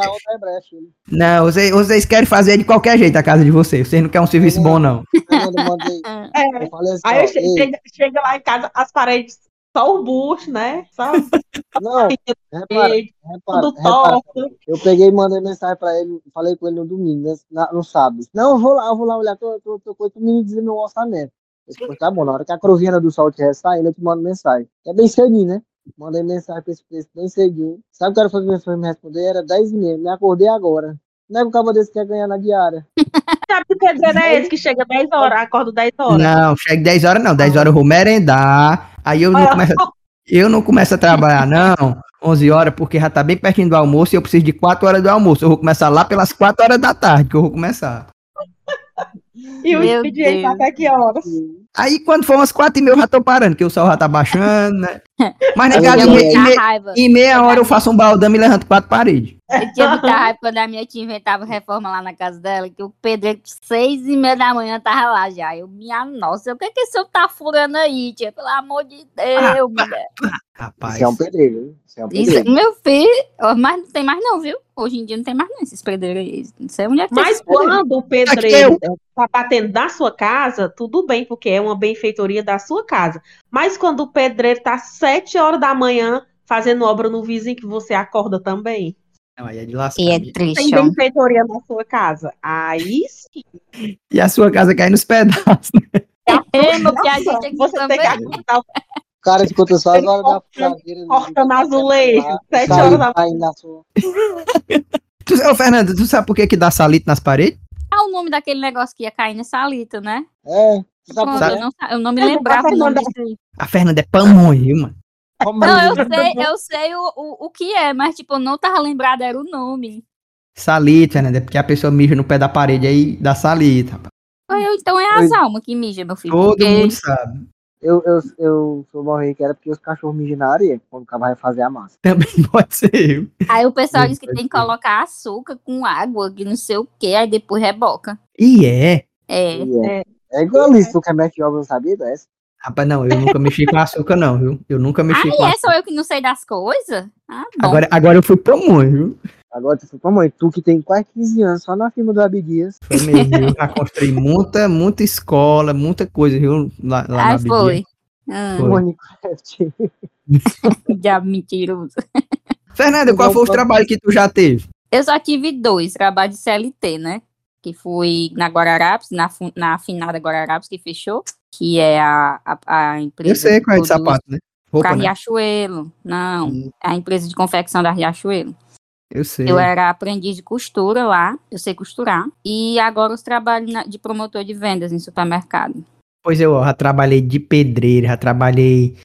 ele. Não, vocês, vocês querem fazer de qualquer jeito a casa de vocês. Vocês não querem um serviço bom, não. É. eu assim, Aí eu chega, lá em casa, as paredes, só o bucho, né? Só não, repara, repara, tudo repara. torto. Eu peguei e mandei mensagem pra ele, falei com ele no domingo, né, no sábado. Não, eu vou lá, eu vou lá olhar, tô, tô, tô, tô, tô me dizer meu orçamento. Eu disse, "Pô, tá bom, na hora que a crovinha do sol estiver saindo, eu te mando mensagem. É bem cedinho, né? Mandei mensagem com esse preço bem cedinho. Sabe o que o cara foi me foi me responder? Era 10 e meia, me acordei agora. Não é que o cabo desse quer ganhar na diária. Sabe que pedreiro é esse que chega 10 horas, acorda 10 horas? Não, chega 10 horas não. 10 horas eu vou merendar. Aí eu não começo, eu não começo a trabalhar, não. 11 horas, porque já tá bem pertinho do almoço e eu preciso de 4 horas do almoço. Eu vou começar lá pelas 4 horas da tarde que eu vou começar. E o expediente Deus. até que horas? Aí quando for umas 4 e meia eu já tô parando, que o sol já tá baixando, né? Mas negado, eu em, me- em meia hora eu faço um baldão e levanto quatro paredes. Eu tinha muita raiva quando a minha tia inventava reforma lá na casa dela, que o pedreiro, seis e meia da manhã, tava lá já. Eu, minha nossa, o que é que esse senhor tá furando aí, tia? Pelo amor de Deus, mulher. Rapaz, Isso é um pedreiro, viu? Isso é um Isso, meu filho, mas não tem mais não, viu? Hoje em dia não tem mais não esses pedreiros aí. Não sei onde é que Mas quando o pedreiro tá batendo na sua casa, tudo bem, porque é uma benfeitoria da sua casa. Mas quando o pedreiro tá sete horas da manhã fazendo obra no vizinho que você acorda também, não, aí é de lascar. E é tem triste, ó. benfeitoria na sua casa. Aí sim. E a sua casa cai nos pedaços. É, meu que a gente aqui você tem que também. acordar O cara escuta só as horas da cortando azulejo, sete Sai, horas da na. Tu, ô, Fernando, tu sabe por que que dá salito nas paredes? Ah, o nome daquele negócio que ia cair nessa salito, né? É, sabe Pronto, por eu, não, eu não me lembrava a o nome Fernanda- disso aí. A Fernanda é pamonha, viu, mano? Não, eu sei, eu sei o, o, o que é, mas tipo, eu não tava lembrada, era o nome. Salito, Fernanda, é porque a pessoa mija no pé da parede aí dá salito, rapaz. Ah, eu- então é as almas que mijam, meu filho. Todo porque- mundo sabe. Eu, eu, eu sou morrer que era porque os cachorros mijam na areia quando o cara vai fazer a massa. Também pode ser eu. Aí o pessoal diz que tem que colocar açúcar com água, que não sei o que, aí depois reboca. E é. É. E é. É igual isso, tu que é mestre de obra, não sabia dessa? Rapaz, não, eu nunca mexi com açúcar, não, viu? Eu nunca mexi Ah, com e é açúcar. só eu que não sei das coisas? Ah, bom. Agora, agora eu fui pamonha, viu? Agora tu foi pra mãe, tu que tem quase 15 anos, só na firma do Abdias. Foi mesmo, eu já construí muita, muita escola, muita coisa, viu? Lá, lá na Aí Abdias. foi. Ah, Foi. Minecraft. diabo mentiroso. Fernanda, qual foi os trabalhos que tu já teve? Eu só tive dois trabalhos de CLT, né? Que foi na Guararapes, na, na afinada Guararapes, que fechou, que é a, a, a empresa. Eu sei qual é de produz sapato, né? Roupa, né? Riachuelo. Não, Hum. a empresa de confecção da Riachuelo. Eu sei. Eu era aprendiz de costura lá, eu sei costurar. E agora os trabalhos na- de promotor de vendas em supermercado. Pois eu já trabalhei de pedreiro, já trabalhei.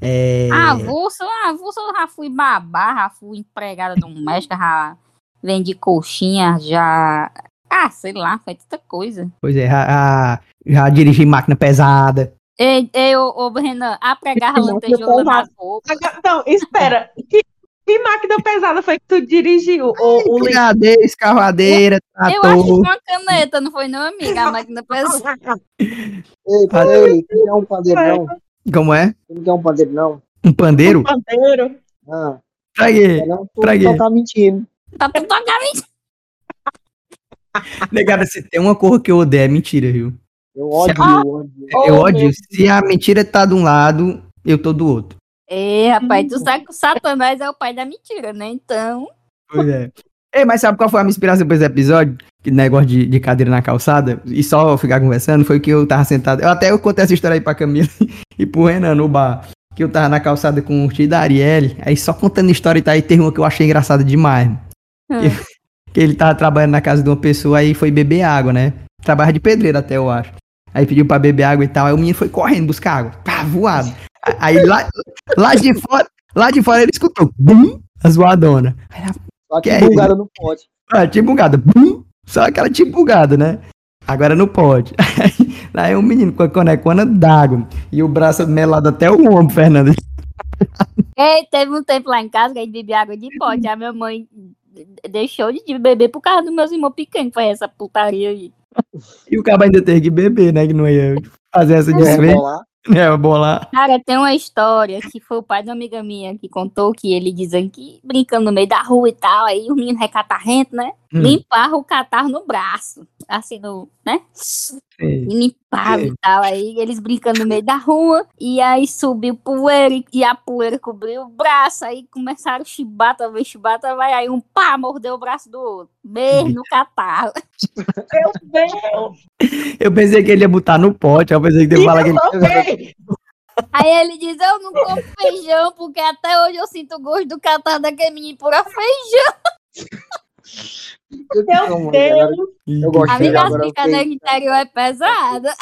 É... Ah, avulso, ah, avulso eu já fui babá, já fui empregada doméstica, já vendi coxinha, já. Ah, sei lá, foi tanta coisa. Pois é, já, já, já dirigi máquina pesada. Ei, ei ô, ô Renan, a pregar Máquina lantejoula na roupa. Não, espera. Que, que máquina pesada foi que tu dirigiu? O, o Tiradeira, escavadeira, Eu acho que trator. foi uma caneta, não foi não, amiga? A máquina pesada. Ei, peraí, tu não quer um pandeiro não? Como é? Tu não quer um pandeiro não? Um pandeiro? pandeiro. Ah, Pra quê? é Pra quê? tá mentindo. Tá tudo tocando. Negada, se tem uma cor que eu odeio, é mentira, viu? Eu ódio, Ah! eu ódio. eu Oh, Se a mentira tá de um lado, eu tô do outro. Ei, rapaz, tu sabe que o Satanás é o pai da mentira, né? Então. Pois é. Ei, mas sabe qual foi a minha inspiração pra esse episódio? Que negócio de, de cadeira na calçada e só ficar conversando foi que eu tava sentado. Eu até eu contei essa história aí pra Camila e pro Renan no bar. Que eu tava na calçada com o tio da Arielle. Aí só contando história e tá aí, teve uma que eu achei engraçada demais. hum. Que ele tava trabalhando na casa de uma pessoa aí foi beber água, né? Trabalha de pedreiro até, eu acho. Aí pediu pra beber água e tal. Aí o menino foi correndo buscar água. Pá, voado. Aí lá, lá de fora, lá de fora ele escutou. Bum! A zoadona. Aí ela, Só que é bugada não pode. ah, tinha bugada. Bum! Só aquela tinha bugada, né? Agora não pode. Aí, é um menino com a conecona d'água. E o braço melado até o ombro, Fernando. Ei, teve um tempo lá em casa que a gente bebia água de pote. A minha mãe deixou de beber por causa dos meus irmãos pequenos, que foi essa putaria aí. E o cara ainda teve que beber, né? Que não ia fazer essa É, desvenda, bolar. né? Bolar. Cara, tem uma história que foi o pai de uma amiga minha que contou que ele dizendo que brincando no meio da rua e tal, aí o menino recatarrento, né? Hum. Limpava o catarro no braço, assim, no, né? E limpava É. e tal. Aí eles brincando no meio da rua, e aí subiu poeira e- e a poeira cobriu o braço. Aí começaram chibata, vai chibata, vai. Aí um pá, mordeu o braço do outro, mesmo no catarro. Meu Deus! Eu pensei que ele ia botar no pote. Eu pensei que ele ia falar que ele. Aí ele diz: Eu não como feijão, porque até hoje eu sinto o gosto do catarro daquele menino por feijão. Eu Meu. Deus! Eu gosto A minha agora. eu brincadeira fiquei- interior é pesada.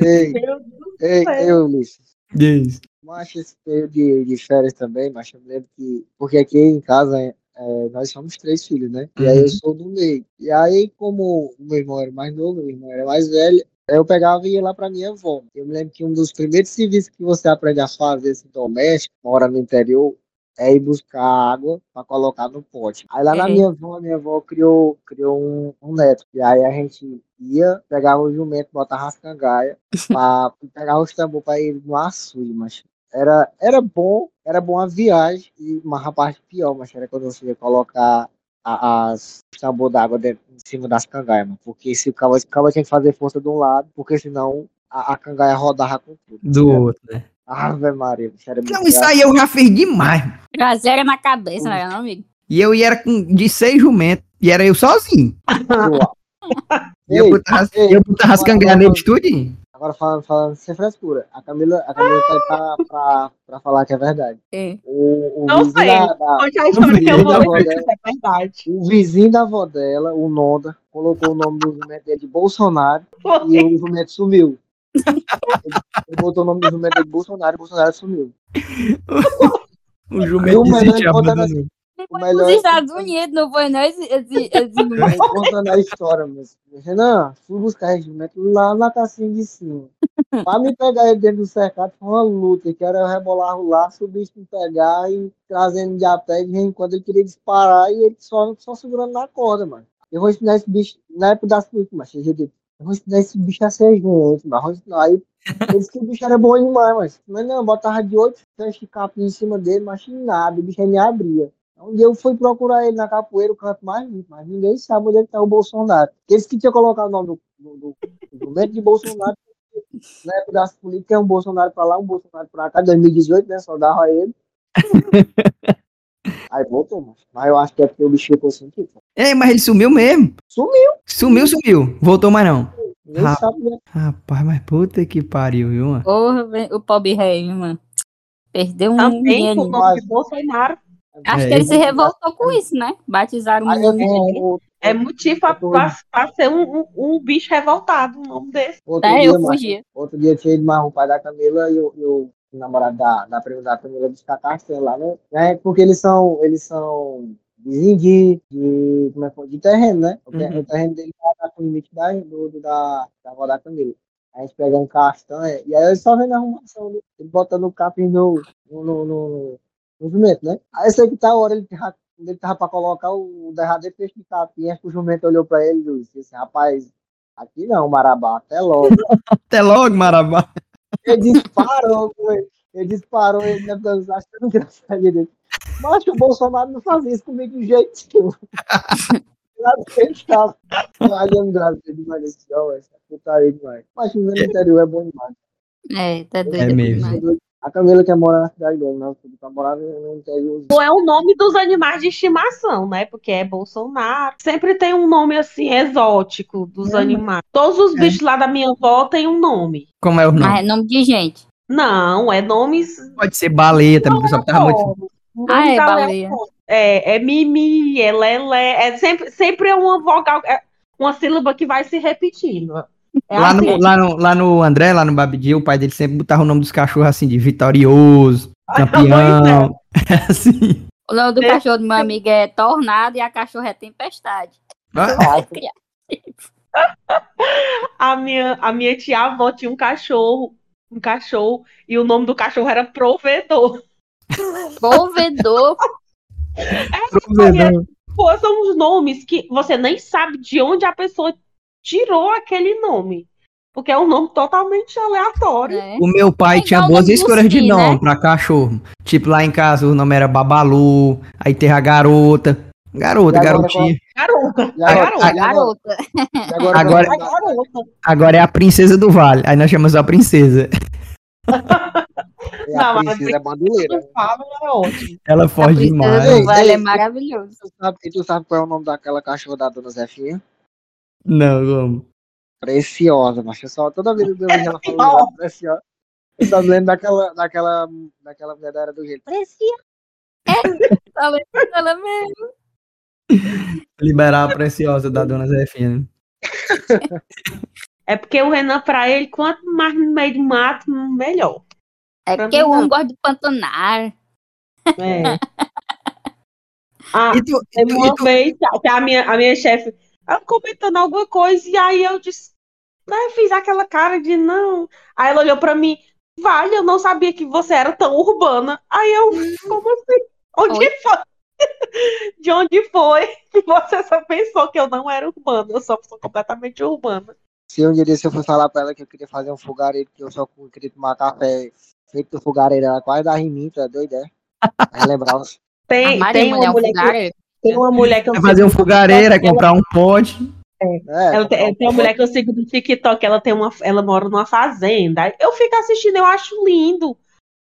Ei, ei, eu, Ulisses. Diz. Mas esse período de, de férias também, mas eu me lembro que. Porque aqui em casa é, nós somos três filhos, né? E aí Uhum. eu sou do meio. E aí, como o meu irmão era mais novo, o meu irmão era mais velho, eu pegava e ia lá pra minha avó. Eu me lembro que um dos primeiros serviços que você aprende a fazer assim, doméstico, mora no interior, é ir buscar água para colocar no pote. Aí lá na É. minha avó, minha avó criou, criou um, um neto. E aí a gente ia, pegava o jumento, botava as cangaia, pra, pegava os tambor para ir no açude, mas era, era bom, era bom a viagem, e, mas a parte pior, mas era quando você ia colocar a- as os tambor d'água em cima das cangaias, mano. Porque se o cabo, o cabo tinha que fazer força de um lado, porque senão a, a cangaia rodava com tudo. Do outro, né? Ave Maria, muito Não, isso aí eu já fiz demais. Traseira na cabeça, né, não, amigo? E eu ia era com, de seis jumentos. E era eu sozinho. E eu botava, ei, eu botava as agora- cangalhas agora- neles tudinho. Agora falando, falando sem frescura. A Camila, a Camila tá aí pra, pra, pra falar que é verdade. É. O, o Não vizinho sei. da, da- Conte a história que eu vou Não, ver se é verdade. o vizinho da avó dela, o Noda, colocou o nome do jumento dele de Bolsonaro e Foi. o jumento sumiu. Ele, botou o nome do jumento de Bolsonaro e o Bolsonaro sumiu. O E jumento o melhor desiste é abandonou. O Os melhor Estados Unidos não foi, não? Esse, esse, esse... é contando a história, mas Renan, fui buscar esse jumento lá na casinha de cima. Pra me pegar ele dentro do cercado foi uma luta, que era eu rebolar o laço, o bicho me pegar e trazendo de a pé, de vez em quando ele queria disparar e ele só, só segurando na corda, mano. Eu vou ensinar esse bicho, na época das políticas, mas ensinar esse bicho a ser gente, mas ensinar. Aí ele disse que o bicho era bom demais, mas, mas não, botava de oito fechas capim em cima dele, mas nada, o bicho nem abria. Um dia eu fui procurar ele na capoeira, o canto mais limpo, mas ninguém sabe onde é que tá o Bolsonaro. Eles que tinham colocado o nome do, do, do, do jumento de Bolsonaro, na época das políticas, é um Bolsonaro pra lá, um Bolsonaro pra cá, 2018, né? Só dava ele. Aí voltou. Mas eu acho que é porque o bicho ficou assim, Ei, mas ele sumiu mesmo. Sumiu. Sumiu, sumiu. Voltou mais não. nem Ah. sabe, né? Rapaz, mas puta que pariu, viu, mano? Porra, o pobre rei, mano. Perdeu um Também com o nome de Bolsonaro. Acho É, que ele se revoltou com isso, né? Batizaram o eu vi menino. É motivo pra, pra, pra ser um, um, um bicho revoltado, um nome desse. outro É, dia, eu fugia. outro dia tinha ido mais o pai da Camila e o, e o namorado da, da prima da Camila buscar castanha lá, né? né? Porque eles são, eles são vizinhos de, como é que foi? de terreno, né? O, Uhum. terreno dele tá com o limite da, do, do- da, da avó da Camila. A gente pegando castanha, e aí eu só vendo a arrumação, né? ele botando o capim no, no, no, no, no jumento, né? Aí eu sei que tá a hora, ele tava, ele tava pra colocar o derradeiro peixe de capim, acho que o jumento olhou pra ele e disse assim, rapaz, aqui não, Marabá, até logo. Até logo, Marabá. Ele disparou, ele disparou, ele deve estar achando engraçado dele. Mas o Bolsonaro não fazia isso comigo de jeito nenhum. Estava. Olhando graças demais esse homem, essa putaria demais. Mas viver no interior é bom demais. É, tá doido. É mesmo. demais. A Camila quer morar na cidade grande, não. Pra morar no interior. Não é o nome dos animais de estimação, né? Porque é Bolsonaro. Sempre tem um nome assim exótico dos É, animais. Todos os é. bichos lá da minha avó têm um nome. Como é o nome? Mas é nome de gente. Não, é nomes. Pode ser baleia também, o pessoal tava muito. Ah, é nomes baleia. É, é mimi, é lelé. É sempre, sempre é uma vogal, é uma sílaba que vai se repetindo. É Lá assim. no, lá, no, lá no André, lá no Babidi, o pai dele sempre botava o nome dos cachorros assim, de vitorioso, campeão. assim. O nome do É. cachorro do meu amigo é Tornado e a cachorra é Tempestade. Ah, A minha, a minha tia-avó tinha um cachorro, um cachorro, e o nome do cachorro era Provedor. Provedor. provedor. Pô, são os nomes que você nem sabe de onde a pessoa tirou aquele nome. Porque é um nome totalmente aleatório. né? O meu pai É tinha boas escolhas de Sim, nome né? pra cachorro. Tipo, lá em casa o nome era Babalu, aí teve a garota. Garota, agora garotinha. Garota. Garota. agora- Garota. agora- Agora- A garota. Agora é a princesa do vale. Aí nós chamamos a princesa. É, Não, a princesa é bandoleira. É ótimo. Ela foge demais. do Vale é Ei, ei. maravilhoso. Tu sabe, e tu sabe qual é o nome daquela cachorra da dona Zefinha? Não, vamos. Preciosa, mas eu só toda vez que eu vejo ela falando preciosa. Eu só lembro daquela, daquela, daquela mulher da era do jeito. Preciosa. Tá lembrando ela mesmo. Liberar a preciosa da dona Zefina. É porque o Renan, pra ele, quanto mais no meio do mato, melhor. É Pra o homem não. gosta de pantanar. É. Ah, E tu, e tu- uma e tu- vez que a minha, a minha chefe comentando alguma coisa, e aí eu disse, né, fiz aquela cara de não. Aí ela olhou pra mim, vale, eu não sabia que você era tão urbana. Aí eu, como assim? Onde Oi? foi? De onde foi que você só pensou que eu não era urbana? Eu sou pessoa completamente urbana. Se um dia desse eu fui falar pra ela que eu queria fazer um fogareiro, que eu só queria tomar café feito do fogareiro, ela quase dá em mim, tu é doido, é? Aí lembrava. Tem, tem, é uma mulher que, fogareiro. tem uma mulher que eu vai fazer um fogareiro, é comprar um pote. É, Ela tem, tem uma mulher que eu sigo no TikTok, ela tem uma, ela mora numa fazenda. Eu fico assistindo, eu acho lindo.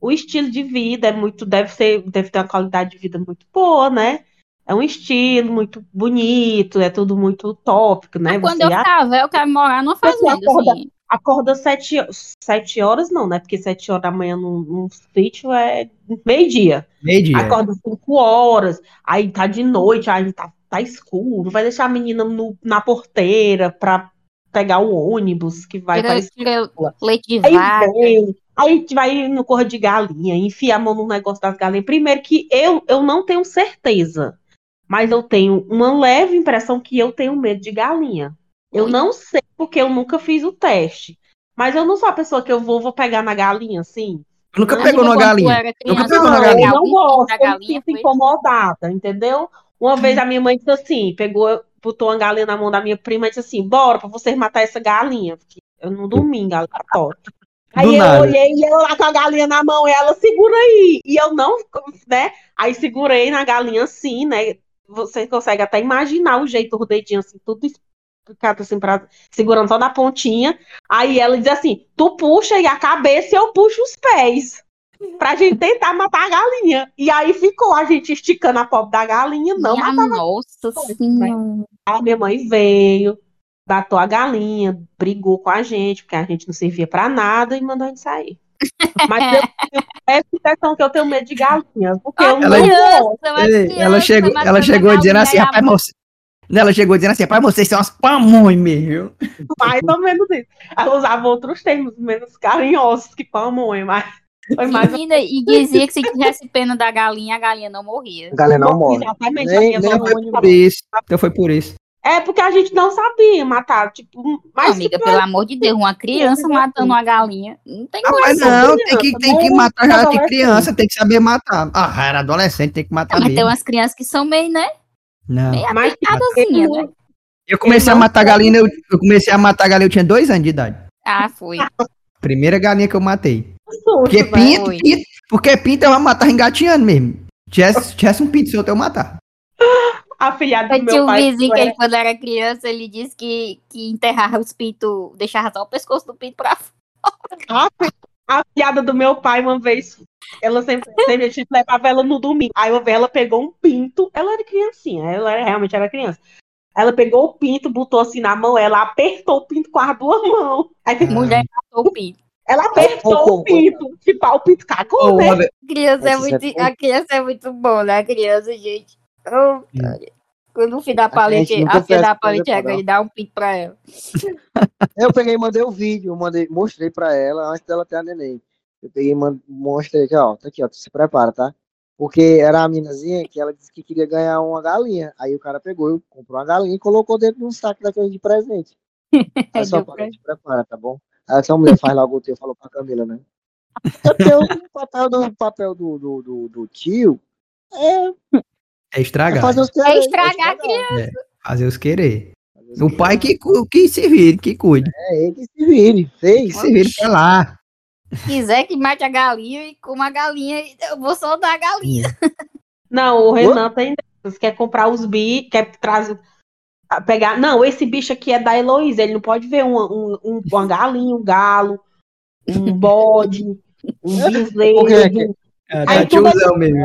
O estilo de vida é muito, deve ser, deve ter uma qualidade de vida muito boa, né? É um estilo muito bonito, é tudo muito utópico, né? Quando Você eu velho, eu quero morar numa fazenda, acorda- assim. Acorda sete, sete horas, não, né? Porque sete horas da manhã num, num sítio é meio-dia. Meio-dia. Acorda cinco horas, aí tá de noite, aí tá, tá escuro, vai deixar a menina no- na porteira pra pegar o ônibus que vai escola. leite de Aí vaca. aí a gente vai no corro de galinha, enfia a mão no negócio das galinhas. Primeiro que eu, eu não tenho certeza, mas eu tenho uma leve impressão que eu tenho medo de galinha. Eu não sei porque eu nunca fiz o teste. Mas eu não sou a pessoa que eu vou, vou pegar na galinha, assim. Nunca Não, pegou tu galinha. Nunca pegou na galinha. eu não gosto, eu me galinha, sinto foi? incomodada, entendeu? Uma vez a minha mãe disse assim, pegou, botou uma galinha na mão da minha prima e disse assim, bora pra vocês matar essa galinha, porque eu não dormi, aleatório. Aí Do eu nada. olhei e ela lá com a galinha na mão, e ela segura aí. E eu não, né? Aí segurei na galinha assim, né? Você consegue até imaginar o jeito, o dedinho assim, tudo explicado assim, pra, segurando só na pontinha. Aí ela diz assim: tu puxa e a cabeça e eu puxo os pés. Pra gente tentar matar a galinha. E aí ficou a gente esticando a pobre da galinha, não Minha matava. nossa senhora. A minha mãe veio, matou a galinha, brigou com a gente, porque a gente não servia pra nada e mandou a gente sair. Mas eu tenho essa impressão que eu tenho medo de galinha, porque eu Ela- não Criança, Ei, criança ela chegou, matando ela a chegou dizendo assim, rapaz, você... Ela chegou dizendo assim, rapaz, vocês são umas pamonhas mesmo. Mais ou menos isso. Ela usava outros termos menos carinhosos que pamonha, mas foi mais ou Menina, e dizia que se tivesse pena da galinha, a galinha não morria. A galinha não morre. Exatamente. Nem- nem Então foi por isso. Então foi por isso. É porque a gente não sabia matar. Tipo, mas Não, amiga, tipo, pelo amor de Deus, uma criança matando uma galinha. Não tem Rapaz, coisa. não, tem que, tem que não, matar já de criança, tem que saber matar. Ah, era adolescente, tem que matar Mas tem umas crianças que são meio, né? Não. Meio Mas atentadozinha, né? Eu comecei Eu a matar galinha, eu, eu comecei a matar galinha, eu tinha dois anos de idade. Ah, foi. Primeira galinha que eu matei. Porque pinto, pinto, porque pinto eu vou matar engatinhando mesmo. Tivesse, tivesse um pinto solto, eu matar. A filhada Eu do tinha meu um pai. vizinho que ele, quando era criança, ele disse que, que enterrava os pintos, deixava só o pescoço do pinto pra fora. A piada do meu pai, uma vez, ela sempre, sempre a gente levava ela no domingo. Aí uma vez ela pegou um pinto, ela era criancinha, ela era- realmente era criança. Ela pegou o pinto, botou assim na mão, ela apertou o pinto com as duas mãos. Aí Ah. Mulher matou o pinto. ela apertou o pinto, tipo, o pinto cagou, né? A criança, é muito, é bom. a criança é muito bom, né? A criança, gente. Oh, cara. Quando o filho da A palete, nunca a filha da palete pra e dá um pinto pra ela. Eu peguei e mandei o vídeo, eu mandei, mostrei pra ela antes dela ter a neném. Eu peguei e mostrei aqui, ó, tá aqui, ó, tu se prepara, tá? Porque era a minazinha que ela disse que queria ganhar uma galinha. Aí o cara pegou, comprou uma galinha e colocou dentro de um saco daquele de presente. Aí só Deu fala, pra- te prepara, tá bom? Aí essa mulher faz logo o teu, falou pra Camila, né? O papel do, papel do, do, do, do tio é, É é estragar. fazer os É estragar a crianças. Fazer os querer. O pai que, que se vire, que cuide. É ele que se vire, Que fez. se vire pra lá. Se quiser que mate a galinha e coma a galinha, eu vou soltar a galinha. Não, o Renan tem dessas, quer comprar os bichos, quer trazer. Pegar. Não, esse bicho aqui é da Heloísa. Ele não pode ver uma, um, um- uma galinha, um galo, um bode, um bezerro. É, Aí tá tudo tiozão mesmo.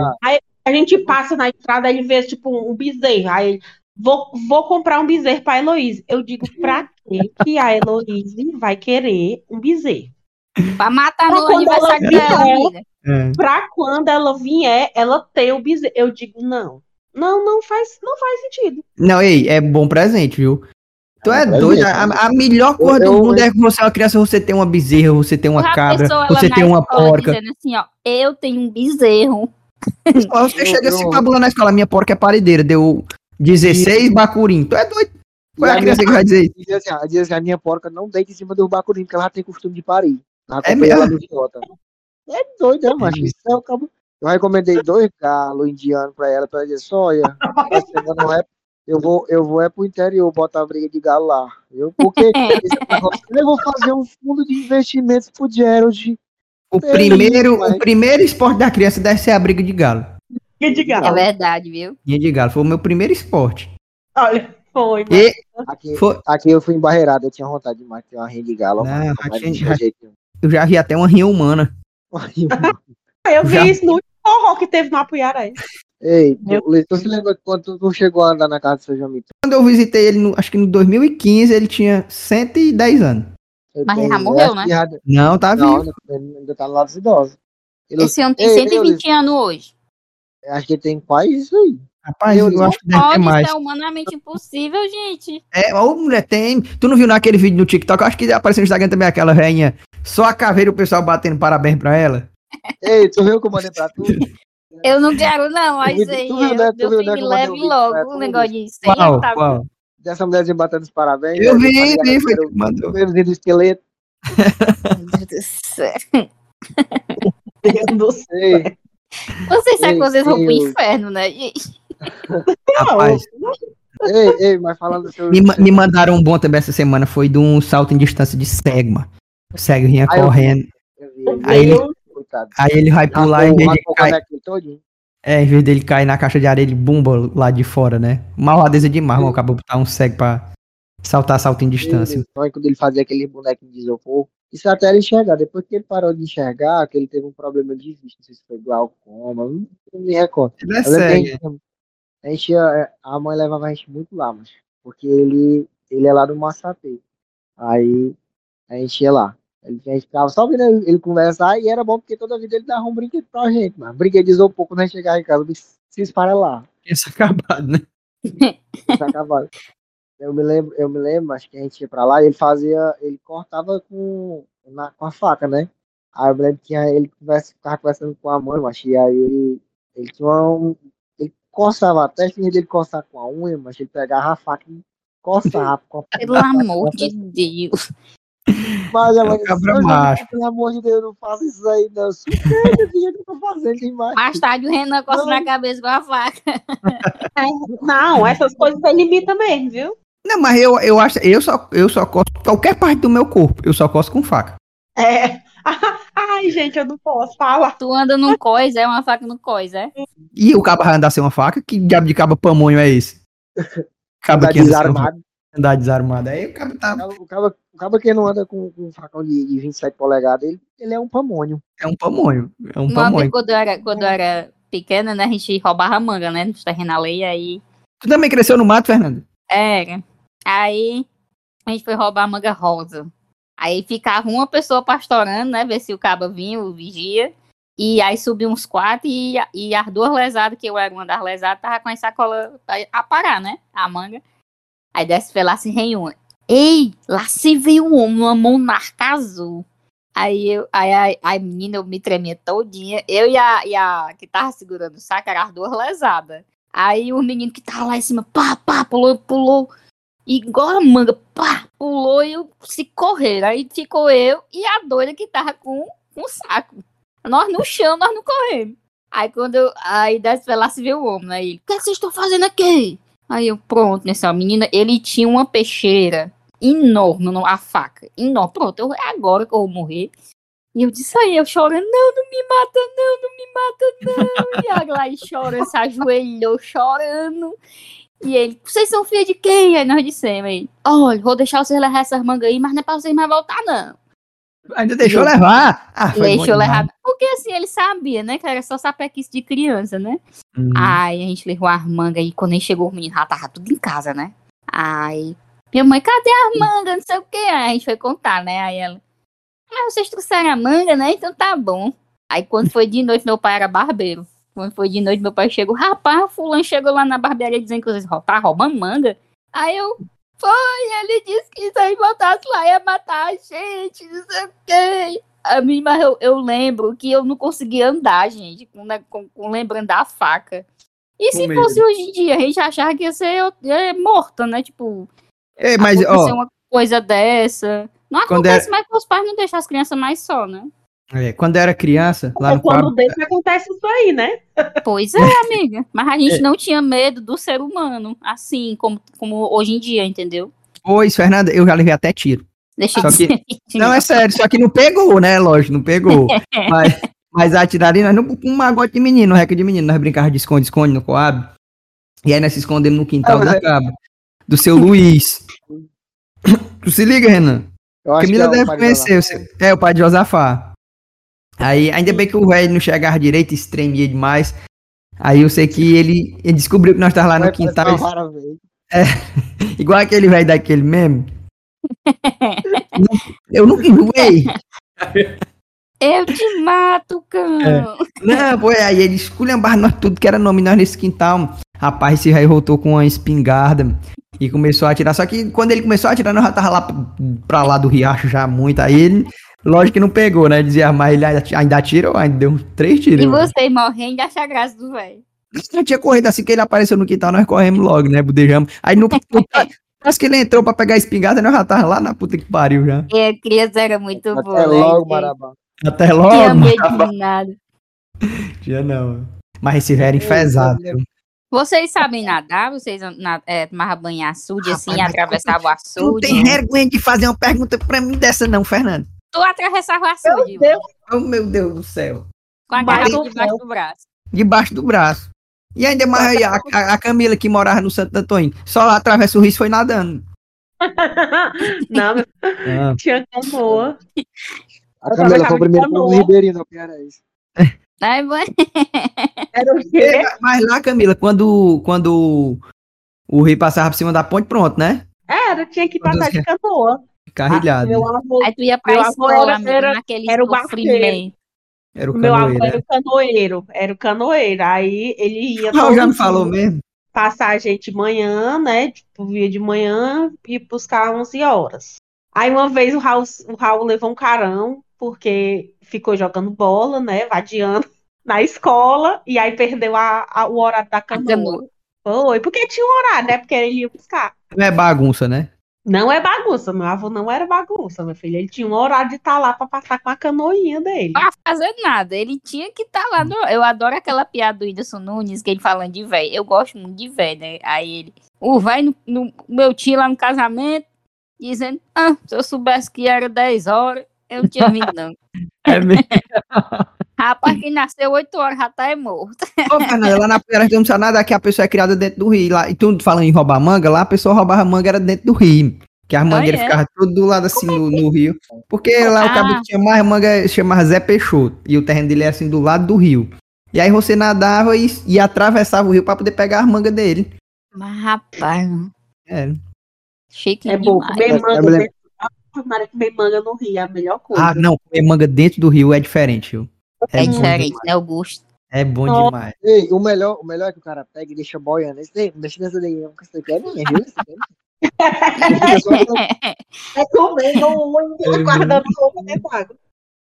A gente passa na estrada, ele vê tipo um bezerro. Aí ele, vou, vou comprar um bezerro pra Heloísa. Eu digo, pra quê que a Heloísa vai querer um bezerro? Pra matar Pra no aniversário dela, vier. amiga. É. Pra quando ela vier, ela ter o bezerro. Eu digo, não. Não, não faz, não faz sentido. Não, ei, é bom presente, viu? Tu é É doido. presente, A, a melhor coisa Eu- do eu- mundo é que você é uma criança, você tem uma bezerra, você tem uma Já cabra, você tem uma porca. Dizendo assim, ó, eu tenho um bezerro. Ó, Você Eu- chega assim, eu- fabulando na escola, minha porca é paredeira, deu 16 bacurim. Tu é doido? Qual é E a criança minha- que vai dizer isso? Assim, assim, a minha porca não deita em cima do bacurim, porque ela já tem costume de parir. Já É mesmo? no Jota. É doido, né, macho? Isso é o cabo. Eu recomendei dois galos indianos pra ela, pra ela dizer, só, olha, essa semana não é, eu vou, eu vou é pro interior botar a briga de galo lá. Eu, porque negócio, eu vou fazer um fundo de investimentos pro Gerald. O É primeiro, mas- o primeiro esporte da criança deve ser a briga de galo. Que de É galo. verdade, viu? Linha de galo. Foi o meu primeiro esporte. Olha, foi. E Aqui, foi, aqui eu fui embarreirado, eu tinha vontade de mais ter uma rinha de galo. Não, mas já não tinha- eu já vi até uma rinha humana. Eu vi Já- isso no forró que teve no Apuiaré. Ei, Meu- tu, tu se lembra quando tu, chegou a andar na casa do seu Jamito? Quando eu visitei ele, no- acho que em 2015, ele tinha 110 anos. Mas ele já morreu, né? já- Não, tá Não, vivo. ele ainda tá no lado dos idosos. Ele- Esse ano tem Ei, 120 anos hoje. Acho que ele tem quase isso aí. Rapaz, Eu eu, acho que deve ter mais. ser humanamente impossível, gente. É, ô mulher, tem. Tu não viu naquele vídeo no TikTok? Eu acho que apareceu no Instagram também aquela velhinha. Só a caveira e o pessoal batendo parabéns pra ela. Ei, tu viu que eu mandei pra tu? Eu não quero, não, mas aí tu viu, né? eu- Tu meu viu, né, me leve um vídeo logo o tu? negócio de 100 Qual? tá Qual? Dessa mulherzinha batendo os parabéns. Eu vi, vi, foi que mandou. primeiro do esqueleto. Meu Deus do céu. Deus do céu. Vocês sabem que vocês vão pro inferno, né? gente? Rapaz, ei, ei, mas falando do seu. me, me mandaram um bom também essa semana. Foi de um salto em distância de cego, mano. O cego vinha eu vi. correndo. Eu vi, Aí ele-. Aí ele vai pular, cair. caneco todinho. É, em vez dele cair na caixa de areia, ele bumba lá de fora, né? Malvadeza demais, mano. Acabou botar um cego pra saltar salto em distância. Foi quando ele fazia aquele bonequinho de isopor. Isso até ele enxergar. Depois que ele parou de enxergar, que ele teve um problema de vista. Não sei se foi glaucoma. Não, não me recordo. Ele é Eu cego. A gente ia- a mãe levava a gente muito lá, mas porque ele, ele é lá do Massapê. Aí a gente ia lá. Ele, a gente ficava só vendo ele, ele conversar e era bom porque toda vida ele dava um brinquedo pra gente, mano. Brinquedo de isopor quando a gente chegava em casa, se esfarelar. Isso acabado, né? Tá acabado. Eu me lembro, eu me lembro, acho que a gente ia pra lá e ele fazia, ele cortava com, na, com a faca, né? Aí eu me lembro que ele conversa, ficava conversando com a mãe, mas e aí ele, ele tinha um, coçava até, vez dele coçar com a unha, mas ele pegava a faca e coçava. com a Pelo amor de Deus. Mas a É disse, cabra "Ô, macho." gente, pelo amor de Deus, não faça isso aí, não. Sujeira, que eu tô fazendo demais. Mais tarde o Renan coça na cabeça com a faca. Não, essas coisas ele imita mesmo, viu? Não, mas eu, eu acho, eu só, eu só coço qualquer parte do meu corpo, eu só coço com faca. É. Ai, gente, eu não posso falar. Tu anda num coisa, é uma faca no coisa, é? E o cabo vai andar sem uma faca? Que diabo de cabo pamonho é esse? Cabo que anda sem uma desarmado. andar desarmado. Aí o cabo tá, O cabo, o cabo que não anda com, com um facão de, de 27 polegadas, ele, ele é um pamônio. é um pamonho. É um Uma pamonho. quando eu era, quando eu era pequena, né, a gente roubava manga, né, nos terrenos alheios, aí Tu também cresceu no mato, Fernando? Era. Aí a gente foi roubar a manga rosa. Aí ficava uma pessoa pastorando, né? Ver se o cabo vinha, o vigia. E aí subiu uns quatro e, e as duas lesadas, que eu era uma das lesadas, tava com a sacola pra aparar, né? A manga. Aí desce lá se uma. Ei, lá se veio um homem, uma monarca azul. Aí eu, aí, aí, aí menina, eu me tremia todinha. Eu e a, e a que tava segurando o saco, eram as duas lesadas. Aí o menino que tava lá em cima, pá, pá, pulou, pulou. Igual a manga, pá, pulou e eu, se correr. Aí ficou eu e a doida que tava com, o saco. Nós no chão, nós não corremos. Aí quando eu, aí desce pra lá se vê o homem, aí o que, é que vocês estão fazendo aqui? Aí eu, pronto, nessa menina, ele tinha uma peixeira enorme, no- a faca, enorme. Pronto, é agora que eu vou morrer. E eu disse aí, eu chorando, não, não me mata, não, não me mata, não. E a Gladys chorando, se ajoelhou, chorando. E ele, vocês são filha de quem? Aí nós dissemos, aí, olha, vou deixar vocês levar essas mangas aí, mas não é pra vocês mais voltar, não. Ainda deixou levar. Ah, Deixou demais. levar. Porque assim, ele sabia, né? Que era só sapequice de criança, né? Hum. Aí a gente levou as mangas e quando a gente chegou, o menino já tava tudo em casa, né? Aí, minha mãe, cadê as mangas? Não sei o que. Aí a gente foi contar, né? Aí ela, ah, vocês trouxeram a manga, né? Então tá bom. Aí quando foi de noite, meu pai era barbeiro. Quando foi de noite, meu pai chegou, rapaz, fulano chegou lá na barbearia dizendo que vocês tá roubando manga. Aí eu, foi, ele disse que se voltasse lá ia matar a gente, não sei o quê. A mim, mas eu, eu lembro que eu não conseguia andar, gente, com, né, com, com lembrando da faca. E se Com medo. fosse hoje em dia, a gente achava que ia ser é, morta, né? Tipo, Ei, mas, ó, uma coisa dessa. Não Quando acontece mais que os pais não deixam as crianças mais só, né? É, quando eu era criança, lá Porque no quando desse acontece isso aí, né? Pois é, amiga. Mas a gente não tinha medo do ser humano, assim como, como hoje em dia, entendeu? pois, Fernanda, eu já levei até tiro. Deixa Só de que- ser. Não, é sério, só que não pegou, né? Lógico, não pegou. mas, mas atiraria nós não com um magote de menino, reca de menino. Nós brincávamos de esconde-esconde no Coab. E aí nós se escondemos no quintal Ah, da é- Caba. Do seu Luiz. tu se liga, Renan? Eu acho Camila que é o deve conhecer. o seu- É, o pai de Josafá. Aí, ainda bem que o velho não chegava direito, estremia demais. Aí eu sei que ele, ele descobriu que nós estávamos lá no quintal, verde. igual aquele velho daquele meme. Eu nunca enjoei. Eu te mato, cão. Não, pô, aí ele esculhambava nós tudo que era nome nós nesse quintal. Rapaz, esse rei voltou com uma espingarda e começou a atirar. Só que quando ele começou a atirar, nós já tava lá pra lá do riacho já muito. Aí ele, lógico que não pegou, né? Dizia, mas ele ainda- atirou, ainda deu uns três tiros. E você morrendo de achar graça do velho. Já tinha corrido assim que ele apareceu no quintal, nós corremos logo, né? Budejamos. Aí no. Acho que ele entrou pra pegar a espingarda, nós já tava lá na puta que pariu já. E a criança era muito boa. Até né, logo? Marabá. Até logo. Tinha medo de nada. Tinha não. Mas esse velho enfesado. Vocês sabem nadar? Vocês na, é, tomavam banho açude assim, Rapaz, mas atravessavam o Tu não açude? tem vergonha de fazer uma pergunta pra mim dessa, não, Fernando. Tu atravessava o açude, Deus. Oh, meu Deus do céu. com a garrafa não debaixo do braço. Debaixo do braço. E ainda mais a, a- a Camila que morava no Santo Antônio. Só atravessa o rio e foi nadando. Não, meu, Ah, tinha canoa. A Camila foi o primeiro Canoa. povo ribeirinho da Piaraíz. Aí, mãe, Era o quê? Mas lá, Camila, quando, quando o rio passava por cima da ponte, pronto, né? Era, tinha que passar de canoa. Carrilhado. Meu avô, aí tu ia pra avô escola, era- amigo, era- naquele era o sofrimento. Era o meu avô canoeiro. era o canoeiro. Era o canoeiro. Aí ele ia Raul já me falou mesmo. passar a gente de manhã, né? Tipo, via de manhã e buscar 11 horas. Aí uma vez o Raul, o Raul levou um carão, porque ficou jogando bola, né? Vadiando na escola, e aí perdeu a, a- o horário da canoa. Foi, porque tinha um horário, né? Porque ele ia buscar. Não é bagunça, né? Não é bagunça, meu avô não era bagunça, meu filho. Ele tinha um horário de estar lá pra passar com a canoinha dele. Pra fazer nada, ele tinha que estar lá. No... Eu adoro aquela piada do Whindersson Nunes, que ele falando de velho. Eu gosto muito de velho, né? Aí ele, o velho, no, no- meu tio lá no casamento, dizendo: Ah, se eu soubesse que era 10 horas, eu tinha vindo, não. É mesmo. Rapaz, quem nasceu 8 horas já tá é morto. Ô, Fernanda, lá na Piara não sabe nada que a pessoa é criada dentro do rio. Lá, e tu falando em roubar manga, lá a pessoa roubava manga era dentro do rio. Que as mangueiras é? ficavam tudo do lado assim no, no rio. Porque lá o Ah. cabo que tinha mais manga chamava Zé Peixoto. E o terreno dele é assim do lado do rio. E aí você nadava e, e atravessava o rio pra poder pegar as mangas dele. Mas, rapaz, É. chique É bom comer manga. Me lembro- dentro- Ah, Mara, comer manga no rio é a melhor coisa. Ah, não, comer manga dentro do rio é diferente, viu? É, bom diferente, né, o gosto. É bom Nossa. demais. Ei, o melhor, o melhor é que o cara pega e deixa boiando. Não deixa nessa daí, não, porque daqui é minha, viu? É. É comendo um e guardando roupa dentro d'água.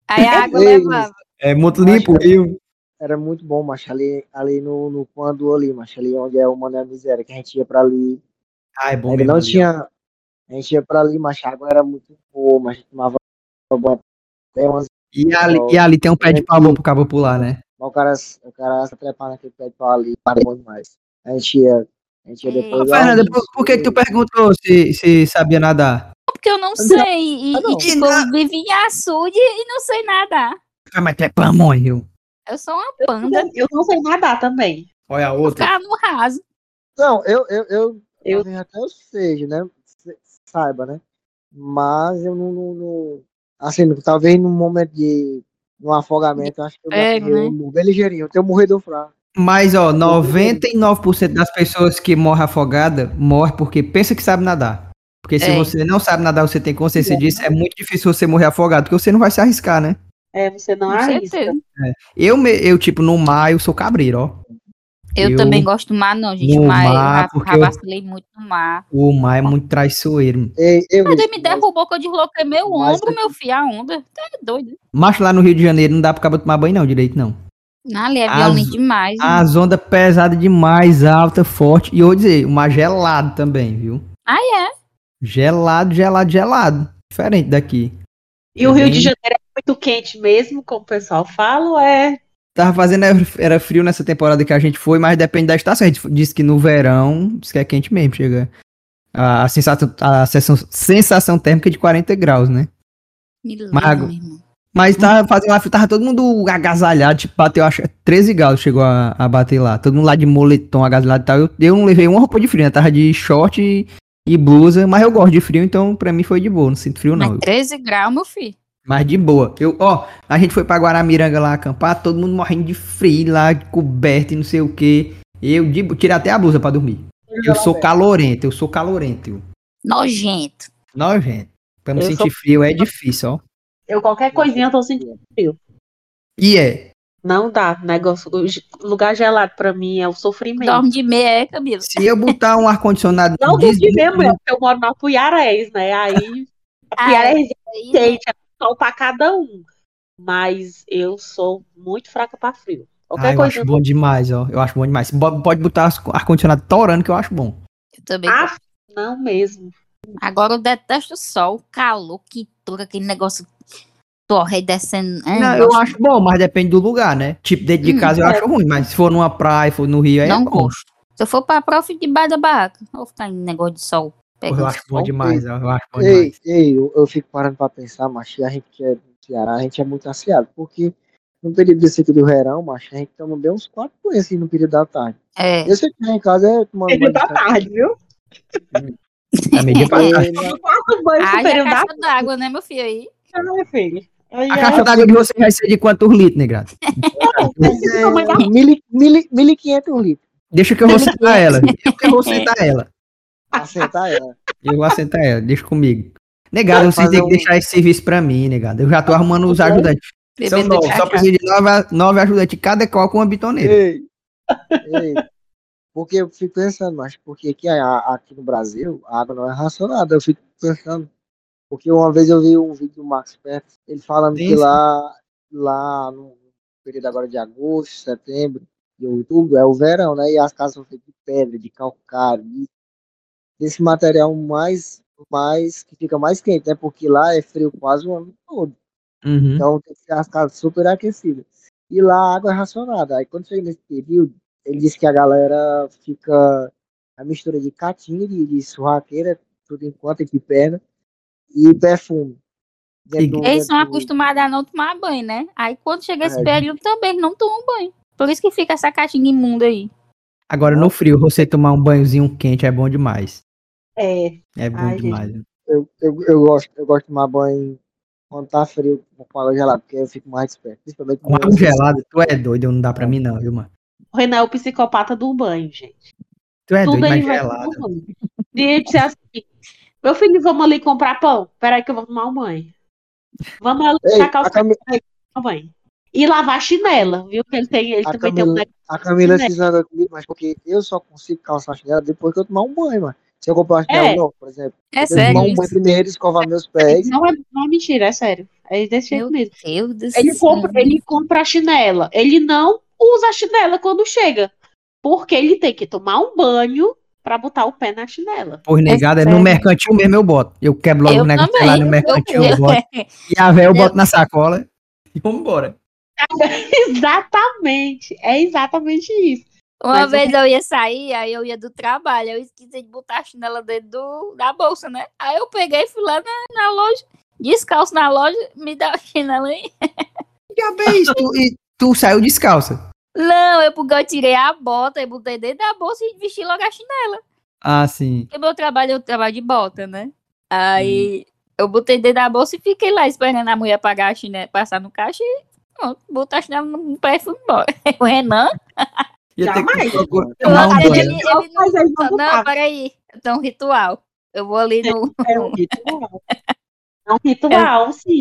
Aí a água Ei, levava. É muito limpo o rio. Era muito bom, macho, ali, ali no, no Quando ali, macho, ali onde é o Mané Miséria, que a gente ia pra ali. Ah, é bom mesmo. não ali, ó. A gente ia pra ali, macho, a água era muito boa, mas a gente tomava até umas. E ali, e ali tem um pé de pau bom pro cabo pular, né? Mas o cara, o cara se trepar naquele pé de pau ali, para bom demais. A gente ia. A gente ia depois. Ô, Fernanda, por, por que, que tu perguntou se, se sabia nadar? Porque eu não sei. E, Ah, não. e tipo, eu vivi em açude e não sei nadar. Ah, mas tu é. Eu sou uma panda. Eu não sei nadar também. Olha a outra. Ficar no raso. Não, eu, eu, eu, Eu- eu seja, né? Saiba, né? Mas eu não, não, não- assim, talvez num momento de um afogamento, eu acho que eu, É, eu, eu, né? bem ligeirinho, eu tenho morrido fraco. Mas, ó, 99% das pessoas que morrem afogada morrem porque pensa que sabe nadar. Porque se É. você não sabe nadar, você tem consciência disso, é muito difícil você morrer afogado, porque você não vai se arriscar, né? É, você não Com arrisca. certeza. Eu, me- eu tipo, no mar, eu sou cabreiro, ó. Eu, Eu- também gosto do mar, não, gente. O mar, eu mar, já- porque já eu- vacilei muito no mar. O mar é muito traiçoeiro. Ei, eu, Mas ele me derrubou que eu desloquei meu Mas- ombro, meu filho, a onda. Tá doido. Mas lá no Rio de Janeiro não dá cabo tomar banho, não, direito, não. Ali é As- violento demais. né? As ondas pesadas demais, alta, forte. E eu vou dizer, o mar gelado também, viu? Ah, é? Gelado, gelado, gelado. Diferente daqui. E o Rio Bem- de Janeiro é muito quente mesmo, como o pessoal fala, ou é? Tava fazendo, era- frio nessa temporada que a gente foi, mas depende da estação. A gente disse que no verão, diz que é quente mesmo, chega. A, sensação, a sensação, sensação térmica de 40 graus, né? Meu irmão. Mas tava fazendo lá, tava todo mundo agasalhado, tipo, bateu, acho, 13 graus chegou a, a bater lá. Todo mundo lá de moletom, agasalhado e tal. Eu, eu não levei uma roupa de frio, né? Tava de short e, e blusa, mas eu gosto de frio, então pra mim foi de boa, não sinto frio não. Mas 13 graus, meu filho. Mas de boa. Eu, ó, a gente foi pra Guaramiranga lá acampar, todo mundo morrendo de frio lá, coberto e não sei o que. Eu de, tirei até a blusa pra dormir. Eu sou calorento, eu sou calorento. eu. Nojento. Nojento. Pra não Eu sentir sou- frio é difícil, ó. Eu qualquer coisinha eu tô sentindo frio. E é. Não dá. Negócio, lugar gelado pra mim é o sofrimento. Dorme de meia, é, Camila? Se eu botar um ar-condicionado. Não diz- dormi mesmo, é porque eu moro na Puiarés, né? Aí a Ah, Puiarés Aí, é quente, é sol pra cada um. Mas eu sou muito fraca pra frio. Ah, eu coisa acho bom demais, ó. Eu acho bom demais. Pode botar ar-condicionado torando que eu acho bom. eu também. Ah, não mesmo. Agora eu detesto o sol, o calor, quintura, aquele negócio torre descendo. É, Não, eu acho bom, mas depende do lugar, né? Tipo, dentro de Hum, casa eu é. acho ruim, mas se for numa praia, for no Rio, aí não é bom. gosto. Se eu for pra prof debaixo da barraca, eu vou ficar em negócio de sol. Porra, eu acho bom demais, eu acho bom Ei, demais. ei, eu, eu fico parando pra pensar, macho, a gente que é do Ceará, a gente é muito ansiado, porque no período desse aqui do verão, macho, a gente toma bem uns quatro banhos assim no período da tarde. É. Eu sei que em casa é tomando Período da de tarde, viu? É meio dia pra cá. tarde. Haja período da caixa d'água, né, meu filho? Aí. tarde, né, filho. Aí A é- caixa d'água de você vai ser de quantos litros, negrado? Mas é mil, mil, mil e quinhentos litros Deixa que eu vou sentar ela. Deixa que eu vou sentar ela. Pra sentar ela. Eu vou sentar ela, deixa comigo. Negado, Vai vocês têm que um- deixar esse serviço pra mim, negado. Eu já tô arrumando os ajudantes. São nove, só preciso de nove, nove ajudantes, cada qual com uma bitoneira. Ei, ei. Porque eu fico pensando, mas porque aqui, aqui no Brasil a água não é racionada. Eu fico pensando. Porque uma vez eu vi um vídeo do Max Perto, ele falando Sim, que lá, lá no período agora de agosto, setembro e outubro é o verão, né? E as casas são feitas de pedra, de calcário, de- desse material mais, mais que fica mais quente, né? Porque lá é frio quase o ano todo. Uhum. Então tem que ser as casas super aquecidas. E lá a água é racionada. Aí quando chega nesse período, ele diz que a galera fica a mistura de caatinga, de, de surraqueira, tudo enquanto de perna, e perfume. Dentro do- Eles são acostumados a não tomar banho, né? Aí quando chega esse É. período também, não tomam banho. Por isso que fica essa caixinha imunda aí. Agora no frio, você tomar um banhozinho quente é bom demais. É, É bom Ai, gente. demais. Eu, eu, eu, gosto, eu gosto de tomar banho quando tá frio com água gelada, porque eu fico mais esperto. Principalmente Com água gelada, tu é doido, não dá pra mim não, viu, mano? o Renan é o psicopata do banho, gente. Tu é Tudo doido, mas vai gelada. tomar banho. E ele disse assim, meu filho, vamos ali comprar pão. Peraí que eu vou tomar um banho. Vamos ali Ei, sacar a, os Cami- tomar banho. E lavar a chinela, viu? Que ele tem, ele a também tem um Camila, negócio. a Camila se comigo, mas porque eu só consigo calçar a chinela depois que eu tomar um banho, mano. Se eu comprar uma chinela É. nova, por exemplo, É eu sério um banho isso? primeiro, escovar meus pés. Não é, não é mentira, é sério. É desse jeito Meu mesmo. Deus do Ele compra, ele compra a chinela. Ele não usa a chinela quando chega. Porque ele tem que tomar um banho pra botar o pé na chinela. Pois negado, é no mercantil mesmo eu boto. Eu quebro logo Eu o negócio também. lá no mercantil, eu eu, boto. E a véia eu Eu- boto na sacola e vamos embora. Exatamente. É exatamente isso. Uma Mas vez eu ia sair, aí eu ia do trabalho, eu esqueci de botar a chinela dentro do, da bolsa, né? Aí eu peguei e fui lá na, na loja, descalço na loja, me dá a chinela aí. Já vez, tu, e tu saiu descalça. Não, eu, porque eu tirei a bota e botei dentro da bolsa e vesti logo a chinela. Ah, sim. Porque meu trabalho, eu trabalho de bota, né? Aí eu botei dentro da bolsa e fiquei lá esperando a mulher pagar a chinela, passar no caixa e pronto, botar a chinela no pé e fui embora. O Renan, Ia ter que Jamais. eu, tomar um ele, ele, ele não, vão não, botar. peraí, é um ritual. Eu vou ali no. É um ritual. É um ritual, sim.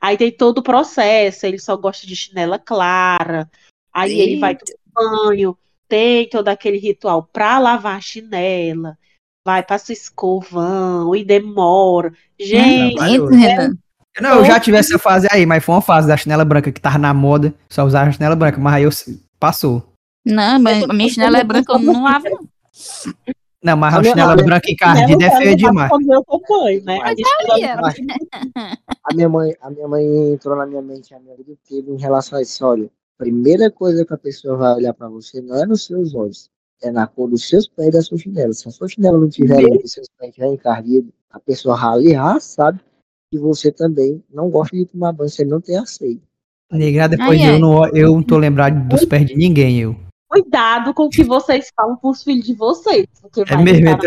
Aí tem todo o processo. Ele só gosta de chinela clara. Aí ele vai tomar banho. Tem todo aquele ritual pra lavar a chinela. Vai, passa o escovão e demora. Gente, Trabalhoso. Renan. Não, eu já tive essa fase aí, mas foi uma fase da chinela branca que tava na moda, só usava a chinela branca, mas aí eu passou. Não, mas a minha chinela é branca, eu não lavo, não. Não, mas a, chinela branca encardida é feia demais. Né? A Mas a minha mãe, a minha mãe entrou na minha mente a minha vida inteira em relação a isso. Olha, a primeira coisa que a pessoa vai olhar para você não é nos seus olhos, é na cor dos seus pés e da sua chinela. Se a sua chinela não tiver e seus pés estiverem encardidos, a pessoa ali já sabe que você também não gosta de tomar banho, você não tem aceito. Negra, depois Ai, ai. eu não, eu não tô lembrado dos pés de ninguém, eu. Cuidado com o que vocês falam pros filhos de vocês. Porque É vai mesmo,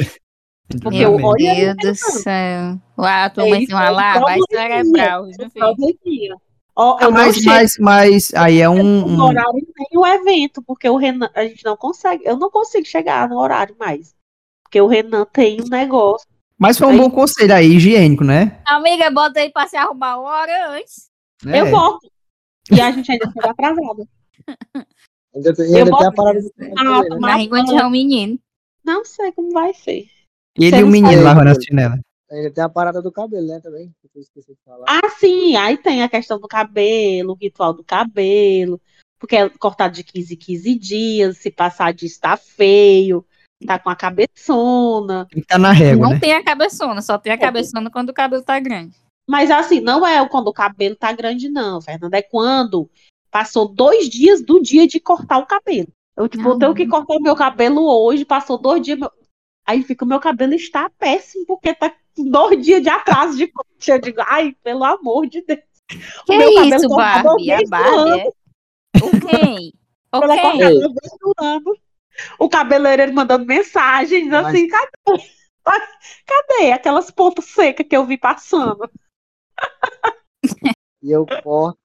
Porque na eu mente. olho- Meu Deus do céu. Uau, tua mãe Ele tem uma tem lá, vai probleminha, cerebral, tem Ah, eu não mas, mas, mas aí é um, no um- horário nem o evento, porque o Renan, a gente não consegue, eu não consigo chegar no horário mais. Porque o Renan tem um negócio. Mas foi um Aí- bom conselho aí, higiênico, né? Amiga, bota aí pra se arrumar uma hora antes. É. Eu volto. E a gente ainda chega atrasada. Ainda tem, ainda tem a parada do Ah, né? Enquanto é um menino. Não sei como vai ser. Ele Você e o menino lavando as chinelas. Ainda tem a parada do cabelo, né, também. Que eu esqueci de falar. Ah, sim, aí tem a questão do cabelo, o ritual do cabelo, porque é cortado de 15 em 15 dias, se passar disso tá feio, tá com a cabeçona. Que tá na régua, não né? tem a cabeçona, só tem a cabeçona quando o cabelo tá grande. Mas assim, não é quando o cabelo tá grande, não, Fernanda. É quando passou dois dias do dia de cortar o cabelo. Eu, tipo, eu tenho que cortar o meu cabelo hoje, passou dois dias. meu- Aí fica, o meu cabelo está péssimo, porque tá com dois dias de atraso de corte. Eu digo, ai, pelo amor de Deus. Que meu cabelo isso, Barbie? A o Barbie é... O? O no ano. O cabeleireiro mandando mensagens Mas- assim, cadê? Cadê aquelas pontas secas que eu vi passando? E eu corto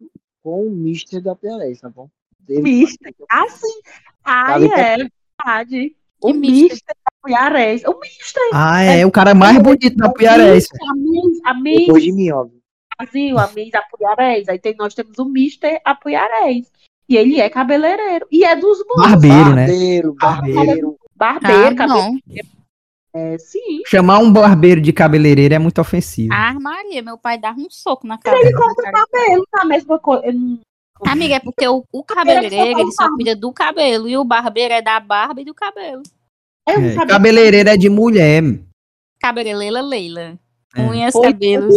com o Mister da Piarés, tá bom? Dele- Mister. Ah, sim. Ai, Sabe é verdade. O mister? Mister da Puiarés. O Mister. Ah, é, o cara mais bonito da Puiarés. A Miss, a Miss Depois de mim, óbvio. Brasil, a Miss Apuiarés. Aí tem, nós temos o Mister Apuiarés. E ele é cabeleireiro. E é dos bons. Barbeiro, né? Barbeiro, barbeiro. Barbeiro, Ah, cabeleireiro. É, sim. Chamar um barbeiro de cabeleireiro é muito ofensivo. Ah, Maria, meu pai dava um soco na cara. Ele corta o cabelo, tá a mesma coisa. Amiga, é porque o, o cabeleireiro, ele só cuida do cabelo. E o barbeiro é da barba e do cabelo. É, sabia. cabeleireiro é de mulher. Cabeleireira Leila. É. Unhas, Pois, cabelos.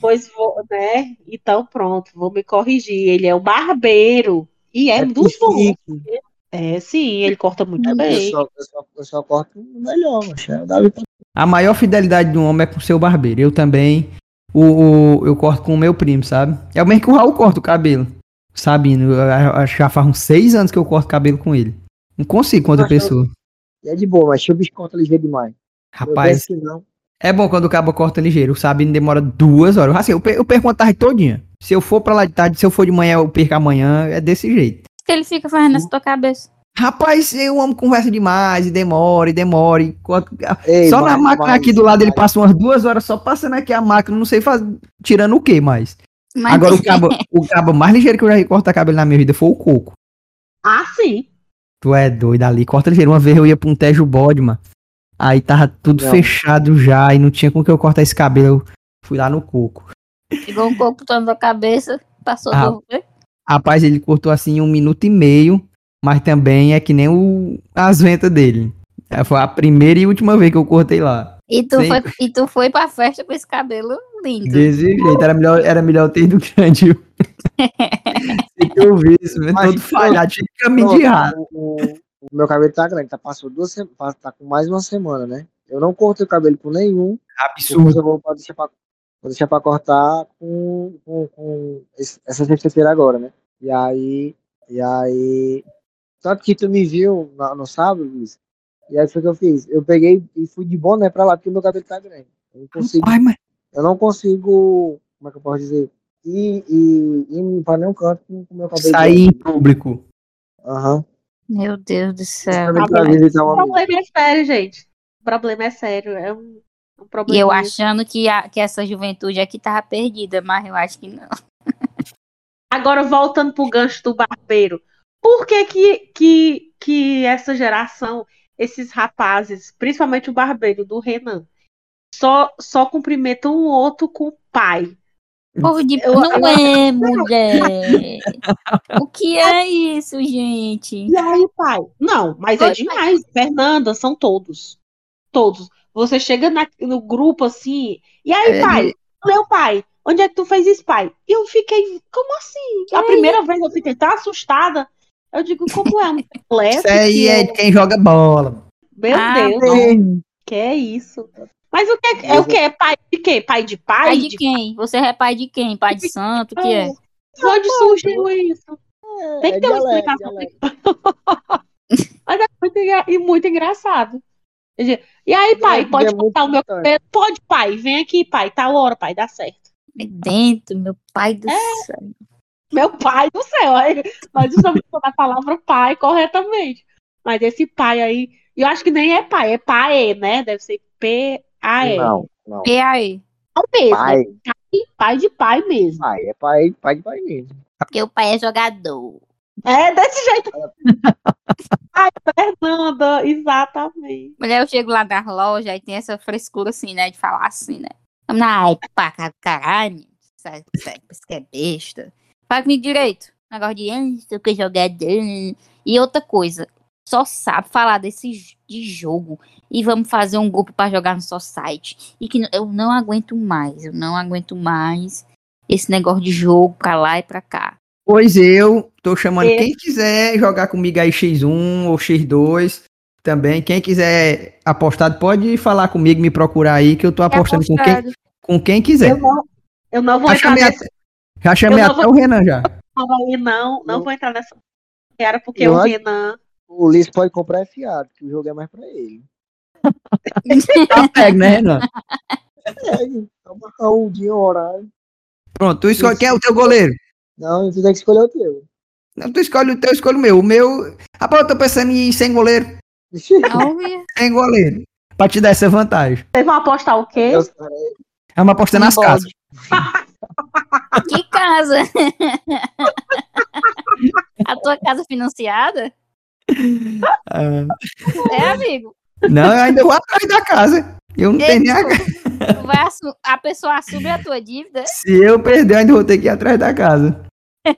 Pois vou, né? Então pronto, vou me corrigir. Ele é o barbeiro. E é, É dos bons. É, sim, ele corta muito Eu bem. só, eu, só, eu só corto o melhor, mas é o A maior fidelidade de um homem é com seu barbeiro. Eu também. O, o- eu corto com o meu primo, sabe? É o mesmo que o Raul corta o cabelo. Sabino, eu acho que já faz uns seis anos que eu corto cabelo com ele. Não consigo com outra pessoa. É de boa, mas se o bicho corta ligeiro demais. Rapaz, penso que não. é bom quando o cabo corta ligeiro. O Sabino demora duas horas. Assim, eu, per- eu perco uma tarde todinha. Se eu for pra lá de tarde, se eu for de manhã, eu perco amanhã. É desse jeito. Que ele fica fazendo nessa tua cabeça? Rapaz, eu amo conversa demais, e demora, e demora. E... Ei, só na mas- máquina mas- aqui do lado ele passa umas duas horas só passando aqui a máquina, não sei fazer, tirando o que mais. Mas Agora o cabo, o cabo mais ligeiro que eu já vi cortar cabelo na minha vida foi o coco. Ah, sim. Tu é doido ali, corta ligeiro. Uma vez eu ia pra um Tejo Bode, mano. Aí tava tudo Não. fechado já e não tinha com que eu cortar esse cabelo. Eu fui lá no coco. Pegou um coco todo na cabeça, passou Ah. do... Rapaz, ele cortou assim um minuto e meio, mas também é que nem o, as ventas dele. É, Foi a primeira e última vez que eu cortei lá. E tu, Sim. foi, e tu foi pra festa com esse cabelo lindo. Desse jeito, era melhor, era melhor ter ido grande. Se que eu vi isso, mesmo, Mas, todo falhado, tinha que caminho de errado. o, o- o meu cabelo tá grande, tá, passou duas semanas, tá com mais uma semana, né? Eu não cortei o cabelo por nenhum, depois Absurdo. eu vou deixar pra, vou deixar pra cortar com, com, com essa sexta-feira agora, né? E aí, e aí, tanto que tu me viu na- no sábado, Luiz, e aí foi o que eu fiz, eu peguei e fui de boné pra lá, porque o meu cabelo tá grande. Eu não consigo, Ai, mas eu não consigo, como é que eu posso dizer, ir, ir, ir pra nenhum canto com o meu cabelo sair em público. Aham. Meu Deus do céu. um O problema é sério, gente. O problema é sério. É um E eu achando que, a, que essa juventude aqui tava perdida, mas eu acho que não. Agora, voltando pro gancho do barbeiro. Por que que, que, que essa geração, esses rapazes, principalmente o barbeiro do Renan, só, só cumprimentam um outro com o pai? Povo de... Eu- não é, mulher. o que é isso, gente? E aí, pai? Não, mas é demais. Fernanda, são todos. Todos. Você chega na- no grupo assim, e aí, É, pai? Meu pai, onde é que tu fez isso, pai? E eu fiquei, como assim? A primeira vez eu fiquei tão assustada. Eu digo, como é um? Isso aí que é eu- de quem joga bola. Meu Ah, Deus, que é isso? Mas o que é, é o que? Pai de quê? Pai de pai? Pai de quem? Você é pai de quem? Pai de santo? O que é? De onde surgiu isso? Tem que É ter uma explicação. Mas é muito, e muito engraçado. E aí, pai, É, pode é cortar o meu cabelo? Pode, pai. Vem aqui, pai. Tal hora, pai. Dá certo. É Dentro, meu pai do céu. Meu pai do céu. aí Nós usando a palavra pai corretamente. Mas esse pai aí, eu acho que nem é pai, é pai, né? Deve ser é. Não, não. E aí? Não mesmo. Pai, é Pai, pai de pai mesmo. pai, é pai, pai de pai mesmo. Porque o pai é jogador. É desse jeito. Ai, Fernanda, exatamente. Mulher, eu chego lá na loja e tem essa frescura assim, né? De falar assim, né? Ai, pá, ca- caralho. Isso que é besta. Fala comigo direito. Negócio de, o que jogador. E outra coisa, só sabe falar desse de jogo. E vamos fazer um grupo pra jogar no só site. E que eu não aguento mais. Eu não aguento mais esse negócio de jogo pra lá e pra cá. Pois eu tô chamando Esse- quem quiser jogar comigo aí X1 ou X2 também. Quem quiser apostar, pode falar comigo, me procurar aí, que eu tô apostando com quem, com quem quiser. Eu não, eu não vou Já entrar chamei, nessa até, já chamei até o Renan já. não. Não Não. vou entrar nessa. Era porque Eu o Renan. O Liz pode comprar fiado, que o jogo é mais pra ele. Tá pego, né, Renan? É, então marcar um dia, um horário. Pronto, tu escolhe quem é o teu goleiro. Não, tu tem que escolher o teu. Não, tu escolhe o teu, eu escolho o meu. O meu. Rapaz, eu tô pensando em ir sem goleiro. Sem goleiro. Pra te dar essa vantagem. Vocês vão apostar o quê? É uma aposta nas casas. Que casa? A tua casa financiada? Ah, É, amigo. não, eu ainda vou atrás da casa. Eu não tenho nem a... Tu vai a pessoa assume a tua dívida? Se eu perder, eu ainda vou ter que ir atrás da casa.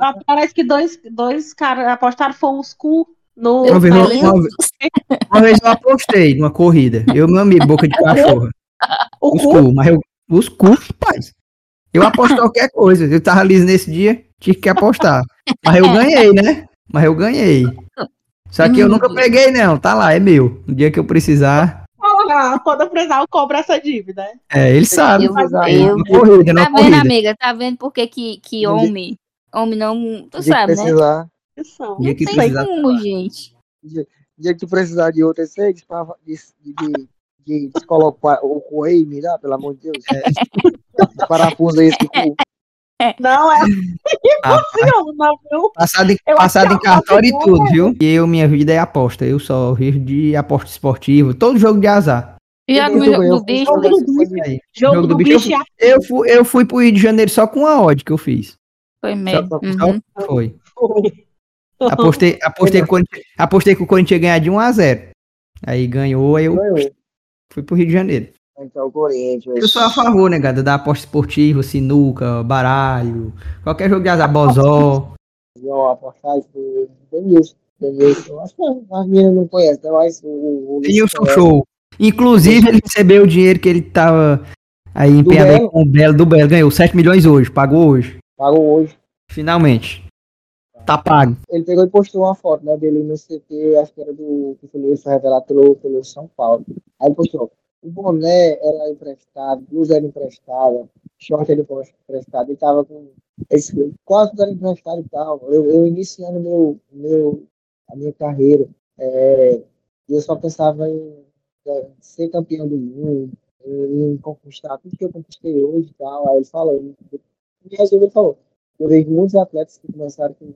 Ah, Parece que dois, dois caras apostaram foi uns cu no. Uma vez, uma, vez- uma vez eu apostei numa corrida. Eu, meu amigo, boca de cachorro. O Os cu. cu, mas eu. Os cu, rapaz. Eu aposto qualquer coisa. Eu tava liso nesse dia, tive que apostar. Mas eu ganhei, né? Mas eu ganhei. Só que eu nunca peguei, não. Tá lá, é meu. No dia que eu precisar. Ah, quando eu precisar, eu cobro essa dívida. né? É, ele sabe. Eu, eu, Uma corrida, não tá vendo, corrida. amiga? Tá vendo por que, que, que dia- homem, homem não. Tu dia sabe, né? precisar. Dia que Tem precisar. como, gente. dia que tu precisar de outra receita, de, de, de, de descolocar o correio, me dá, pelo amor de Deus. É. Parafuso esse cu. Não, é Ah, funciona, viu? Passado, em, passado em é cartório e tudo, viu? E eu, minha vida é aposta. Eu só vivo de aposta esportiva. Todo jogo de azar. No jogo do eu bicho, Jogo do bicho. Jogo, do, bicho, é Eu fui, eu fui pro Rio de Janeiro só com a odd que eu fiz. foi mesmo. Só- Só Uhum. foi. foi. Apostei, apostei, que o Corinthians- apostei que o Corinthians ia ganhar de 1 a 0 Aí ganhou, aí eu Ganhou. fui pro Rio de Janeiro. Então, o Corinthians. Eu sou a favor, né, gata, da aposta esportiva, sinuca, baralho, qualquer jogo de azar, bozó. Ó, apostar isso. Denilson. Denilson. Eu Acho que as meninas não conhecem, mas o. o Luiz Denilson conhece. Show. Inclusive, ele recebeu o dinheiro que ele tava aí empenhado com o Belo, do Belo. Ganhou 7 milhões hoje, pagou hoje. Pagou hoje. Finalmente. Tá pago. Ele pegou e postou uma foto né, dele no CT, acho que era do que foi revelado pelo, pelo São Paulo. Aí ele postou: o boné era emprestado, blusa era emprestada, short era emprestado, ele tava com. Quase era emprestado e tal. Eu, eu iniciando meu, meu, a minha carreira, é, eu só pensava em, é, ser campeão do mundo, em, em conquistar tudo que eu conquistei hoje e tal. Aí ele falou, resumo, ele falou. Eu vejo muitos atletas que começaram com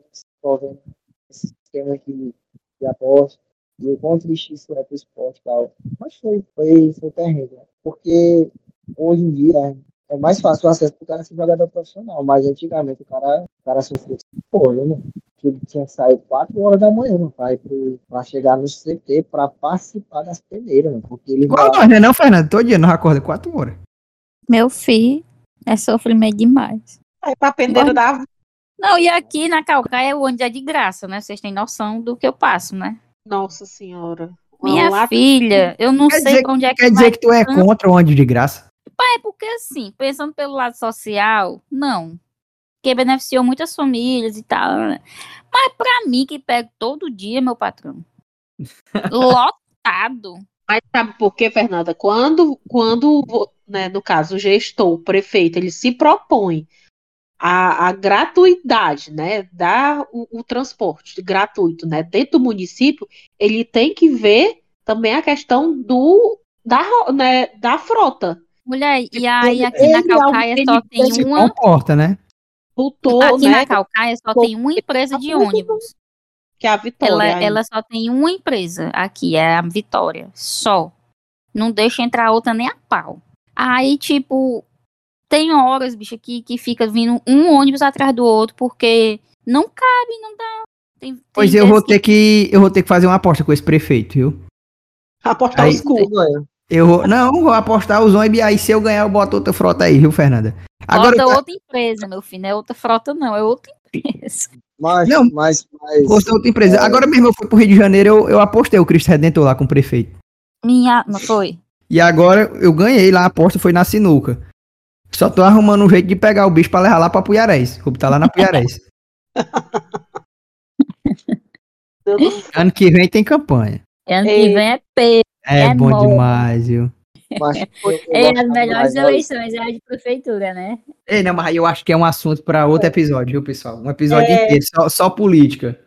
esse sistema de, de aposta e o quanto lixo isso é para o esporte e tal. Mas foi, foi, foi terrível. né? Porque hoje em dia é mais fácil o acesso para o cara ser jogador profissional, mas antigamente o cara, o cara sofreu pô, né, mano? Que ele tinha que sair 4 horas da manhã, meu pai, para chegar no CT para participar das peneiras, mano, porque ele nós, né, não, Fernando? Todo dia nós acorda 4 horas. Meu filho, é sofrimento demais. Aí pra pendeiro da. Não, e aqui na Calcaia o ônibus é de graça, né? Vocês têm noção do que eu passo, né? Nossa senhora. Minha Lá- filha, eu não sei dizer- pra onde é que Quer vai. dizer que tu é contra o onde de graça? É porque assim, pensando pelo lado social, não. Porque beneficiou muitas famílias e tal. né? Mas pra mim, que pego todo dia, meu patrão. lotado. Mas sabe por quê, Fernanda? Quando, quando né, no caso, o gestor, o prefeito, ele se propõe a, a gratuidade, né, dar o, o transporte gratuito, né, dentro do município, ele tem que ver também a questão do da, né, da frota. Mulher, e aí aqui na Ele é um Calcaia só tem uma. comporta, né? Voltou, Aqui né, na Calcaia só tem uma empresa de ônibus. que é a Vitória. Ela, aí. ela só tem uma empresa aqui, é a Vitória. Só. Não deixa entrar outra nem a pau. Aí, tipo, tem horas, bicho, que, que fica vindo um ônibus atrás do outro, porque não cabe, não dá. Tem, tem Pois eu vou que- ter que. Eu vou ter que fazer uma aposta com esse prefeito, viu? Apostar Aí- os cu. Eu vou. Não, vou apostar os ônibus, aí se eu ganhar, eu boto outra frota aí, viu, Fernanda? Agora Bota outra empresa, meu filho. Não é outra frota, não. É outra empresa. Mas, Não. mas, mas outra empresa. Agora mesmo eu fui pro Rio de Janeiro, eu, eu apostei o Cristo Redentor lá com o prefeito. Minha. Não foi? E agora eu ganhei lá, a aposta foi na sinuca. Só tô arrumando um jeito de pegar o bicho pra levar lá pra Puiarés. Vou botar lá na Puiarés. Ano que vem tem campanha. Ano Ei. que vem é P. É, É bom bom. demais, viu? É as melhores eleições, é a de prefeitura, né? Ei, não, mas eu acho que é um assunto pra outro episódio, viu, pessoal? Um episódio É. inteiro, só, só política.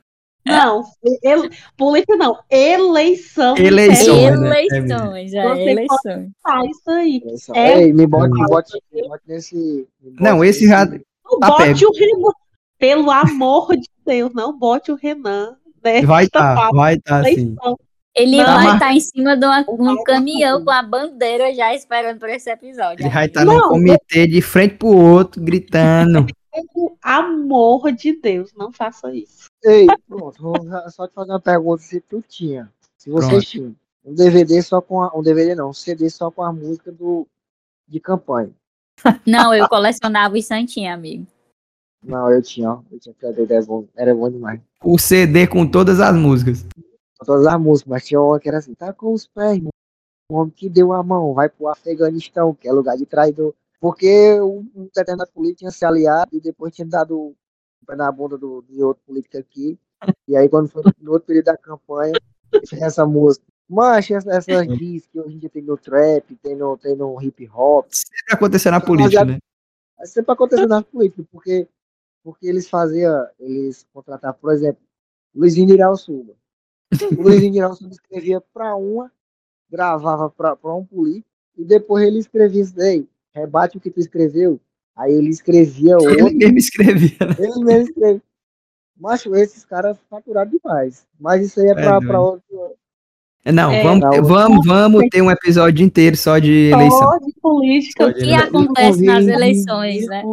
Não, ele, política não, eleição. Eleições, né? Eleições, é, Você eleições. Faz isso aí. eleição. É. Ei, me bote, me bote, me bote nesse. me bote Não, esse já. Não Tá bote o Renan. Pelo amor de Deus, não bote o Renan. nesta Vai tá, pauta vai tá sim. eleição. Ele Não, vai mas- estar em cima de uma- um caminhão com a bandeira já esperando por esse episódio. Ele vai estar num Não, comitê de frente pro outro, gritando. Pelo amor de Deus, não faça isso. Ei, pronto, vou só te fazer uma pergunta se tu tinha. Se vocês Pronto. tinham um DVD só com a, um DVD não, um CD só com a música do de campanha. Não, eu colecionava os santinhos, amigo. Não, eu tinha, ó. Eu tinha DVD, era bom, era bom demais. O CD com todas as músicas. Com todas as músicas, mas tinha uma que era assim, tá com os pés, irmão. O homem que deu a mão, vai pro Afeganistão, que é lugar de traidor. Porque um determinado político tinha se aliado e depois tinha dado pé na bunda do, de outro político aqui. E aí, quando foi no outro período da campanha, essa música. Mas essa- essas discs que hoje em dia tem no trap, tem no, tem no hip hop, Sempre aconteceu na política, né? é sempre acontecendo nas políticas, porque, porque eles faziam, eles contratavam, por exemplo, Luizinho Irauçuba. O Luizinho Irauçuba escrevia para uma, gravava para um político, e depois ele escrevia isso daí, rebate o que tu escreveu, aí ele escrevia Ele outro, mesmo escrevia, né? ele mesmo escrevia. Macho, esses caras faturaram demais. Mas isso aí é É para doido. outro. Não, É, vamos, não. vamos, vamos ter um episódio inteiro só de eleição. Só de política. O que acontece nas eleições, né?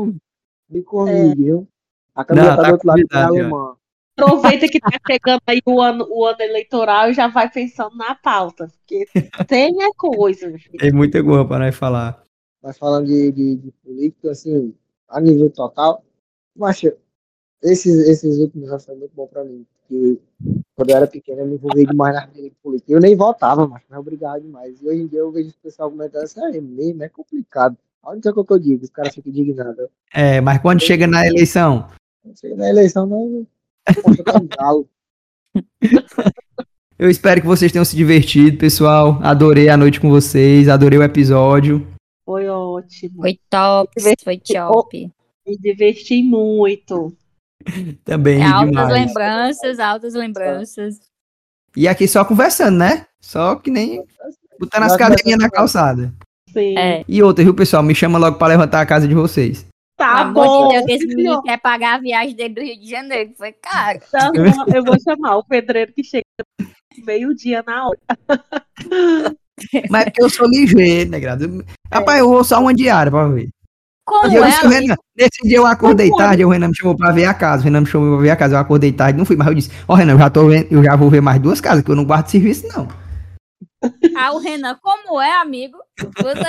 Me convide, viu? A Camila Não, tá tá do outro lado, que é alemã. Aproveita que tá chegando aí o ano, o ano eleitoral e já vai pensando na pauta. Porque tem é coisa. filho. Tem muita coisa pra nós falar. Mas falando de, de, de política, assim, a nível total, mas esses, esses últimos anos foi muito bom pra mim, porque quando eu era pequeno eu me envolvi demais na política. Eu nem votava, mas não obrigado demais. E hoje em dia eu vejo os pessoal comentando assim, é mesmo, é complicado. A única coisa que eu digo, os caras ficam indignados. É, mas quando chega na eleição, Chega na eleição, não eu espero que vocês tenham se divertido, pessoal. Adorei a noite com vocês, adorei o episódio. Foi ótimo. Foi top, foi top. Me diverti muito. Também É altas demais. lembranças, altas lembranças. E aqui só conversando, né? Só que nem botando as cadeirinhas na calçada. Sim. É. E outra, viu, pessoal? Me chama logo pra levantar a casa de vocês. Tá Pelo amor bom. de Deus, que esse menino quer pagar a viagem dele do Rio de Janeiro, que foi caro. Tá bom, Eu vou chamar o pedreiro que chega meio-dia na hora. Mas é porque eu sou ligeiro, né, Grado? Rapaz, eu vou só uma diária pra ver. Como E eu é, disse? Renan, nesse dia eu acordei Como é? tarde, o Renan me chamou pra ver a casa. O Renan me chamou pra ver a casa, eu acordei tarde, não fui, mas eu disse, ó, Renan, eu já, tô vendo, eu já vou ver mais duas casas, que eu não guardo serviço, não. Ah, o Renan, como é, amigo? Você.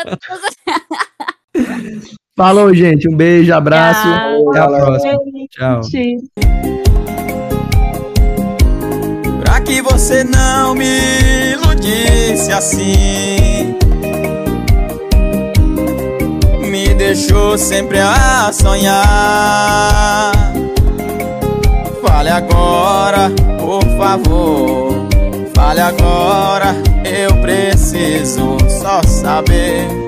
Falou, gente. Um beijo, abraço. Tchau. Até a próxima. Tchau. Que você não me iludisse assim. Me deixou sempre a sonhar. Fale agora, por favor. Fale agora, eu preciso só saber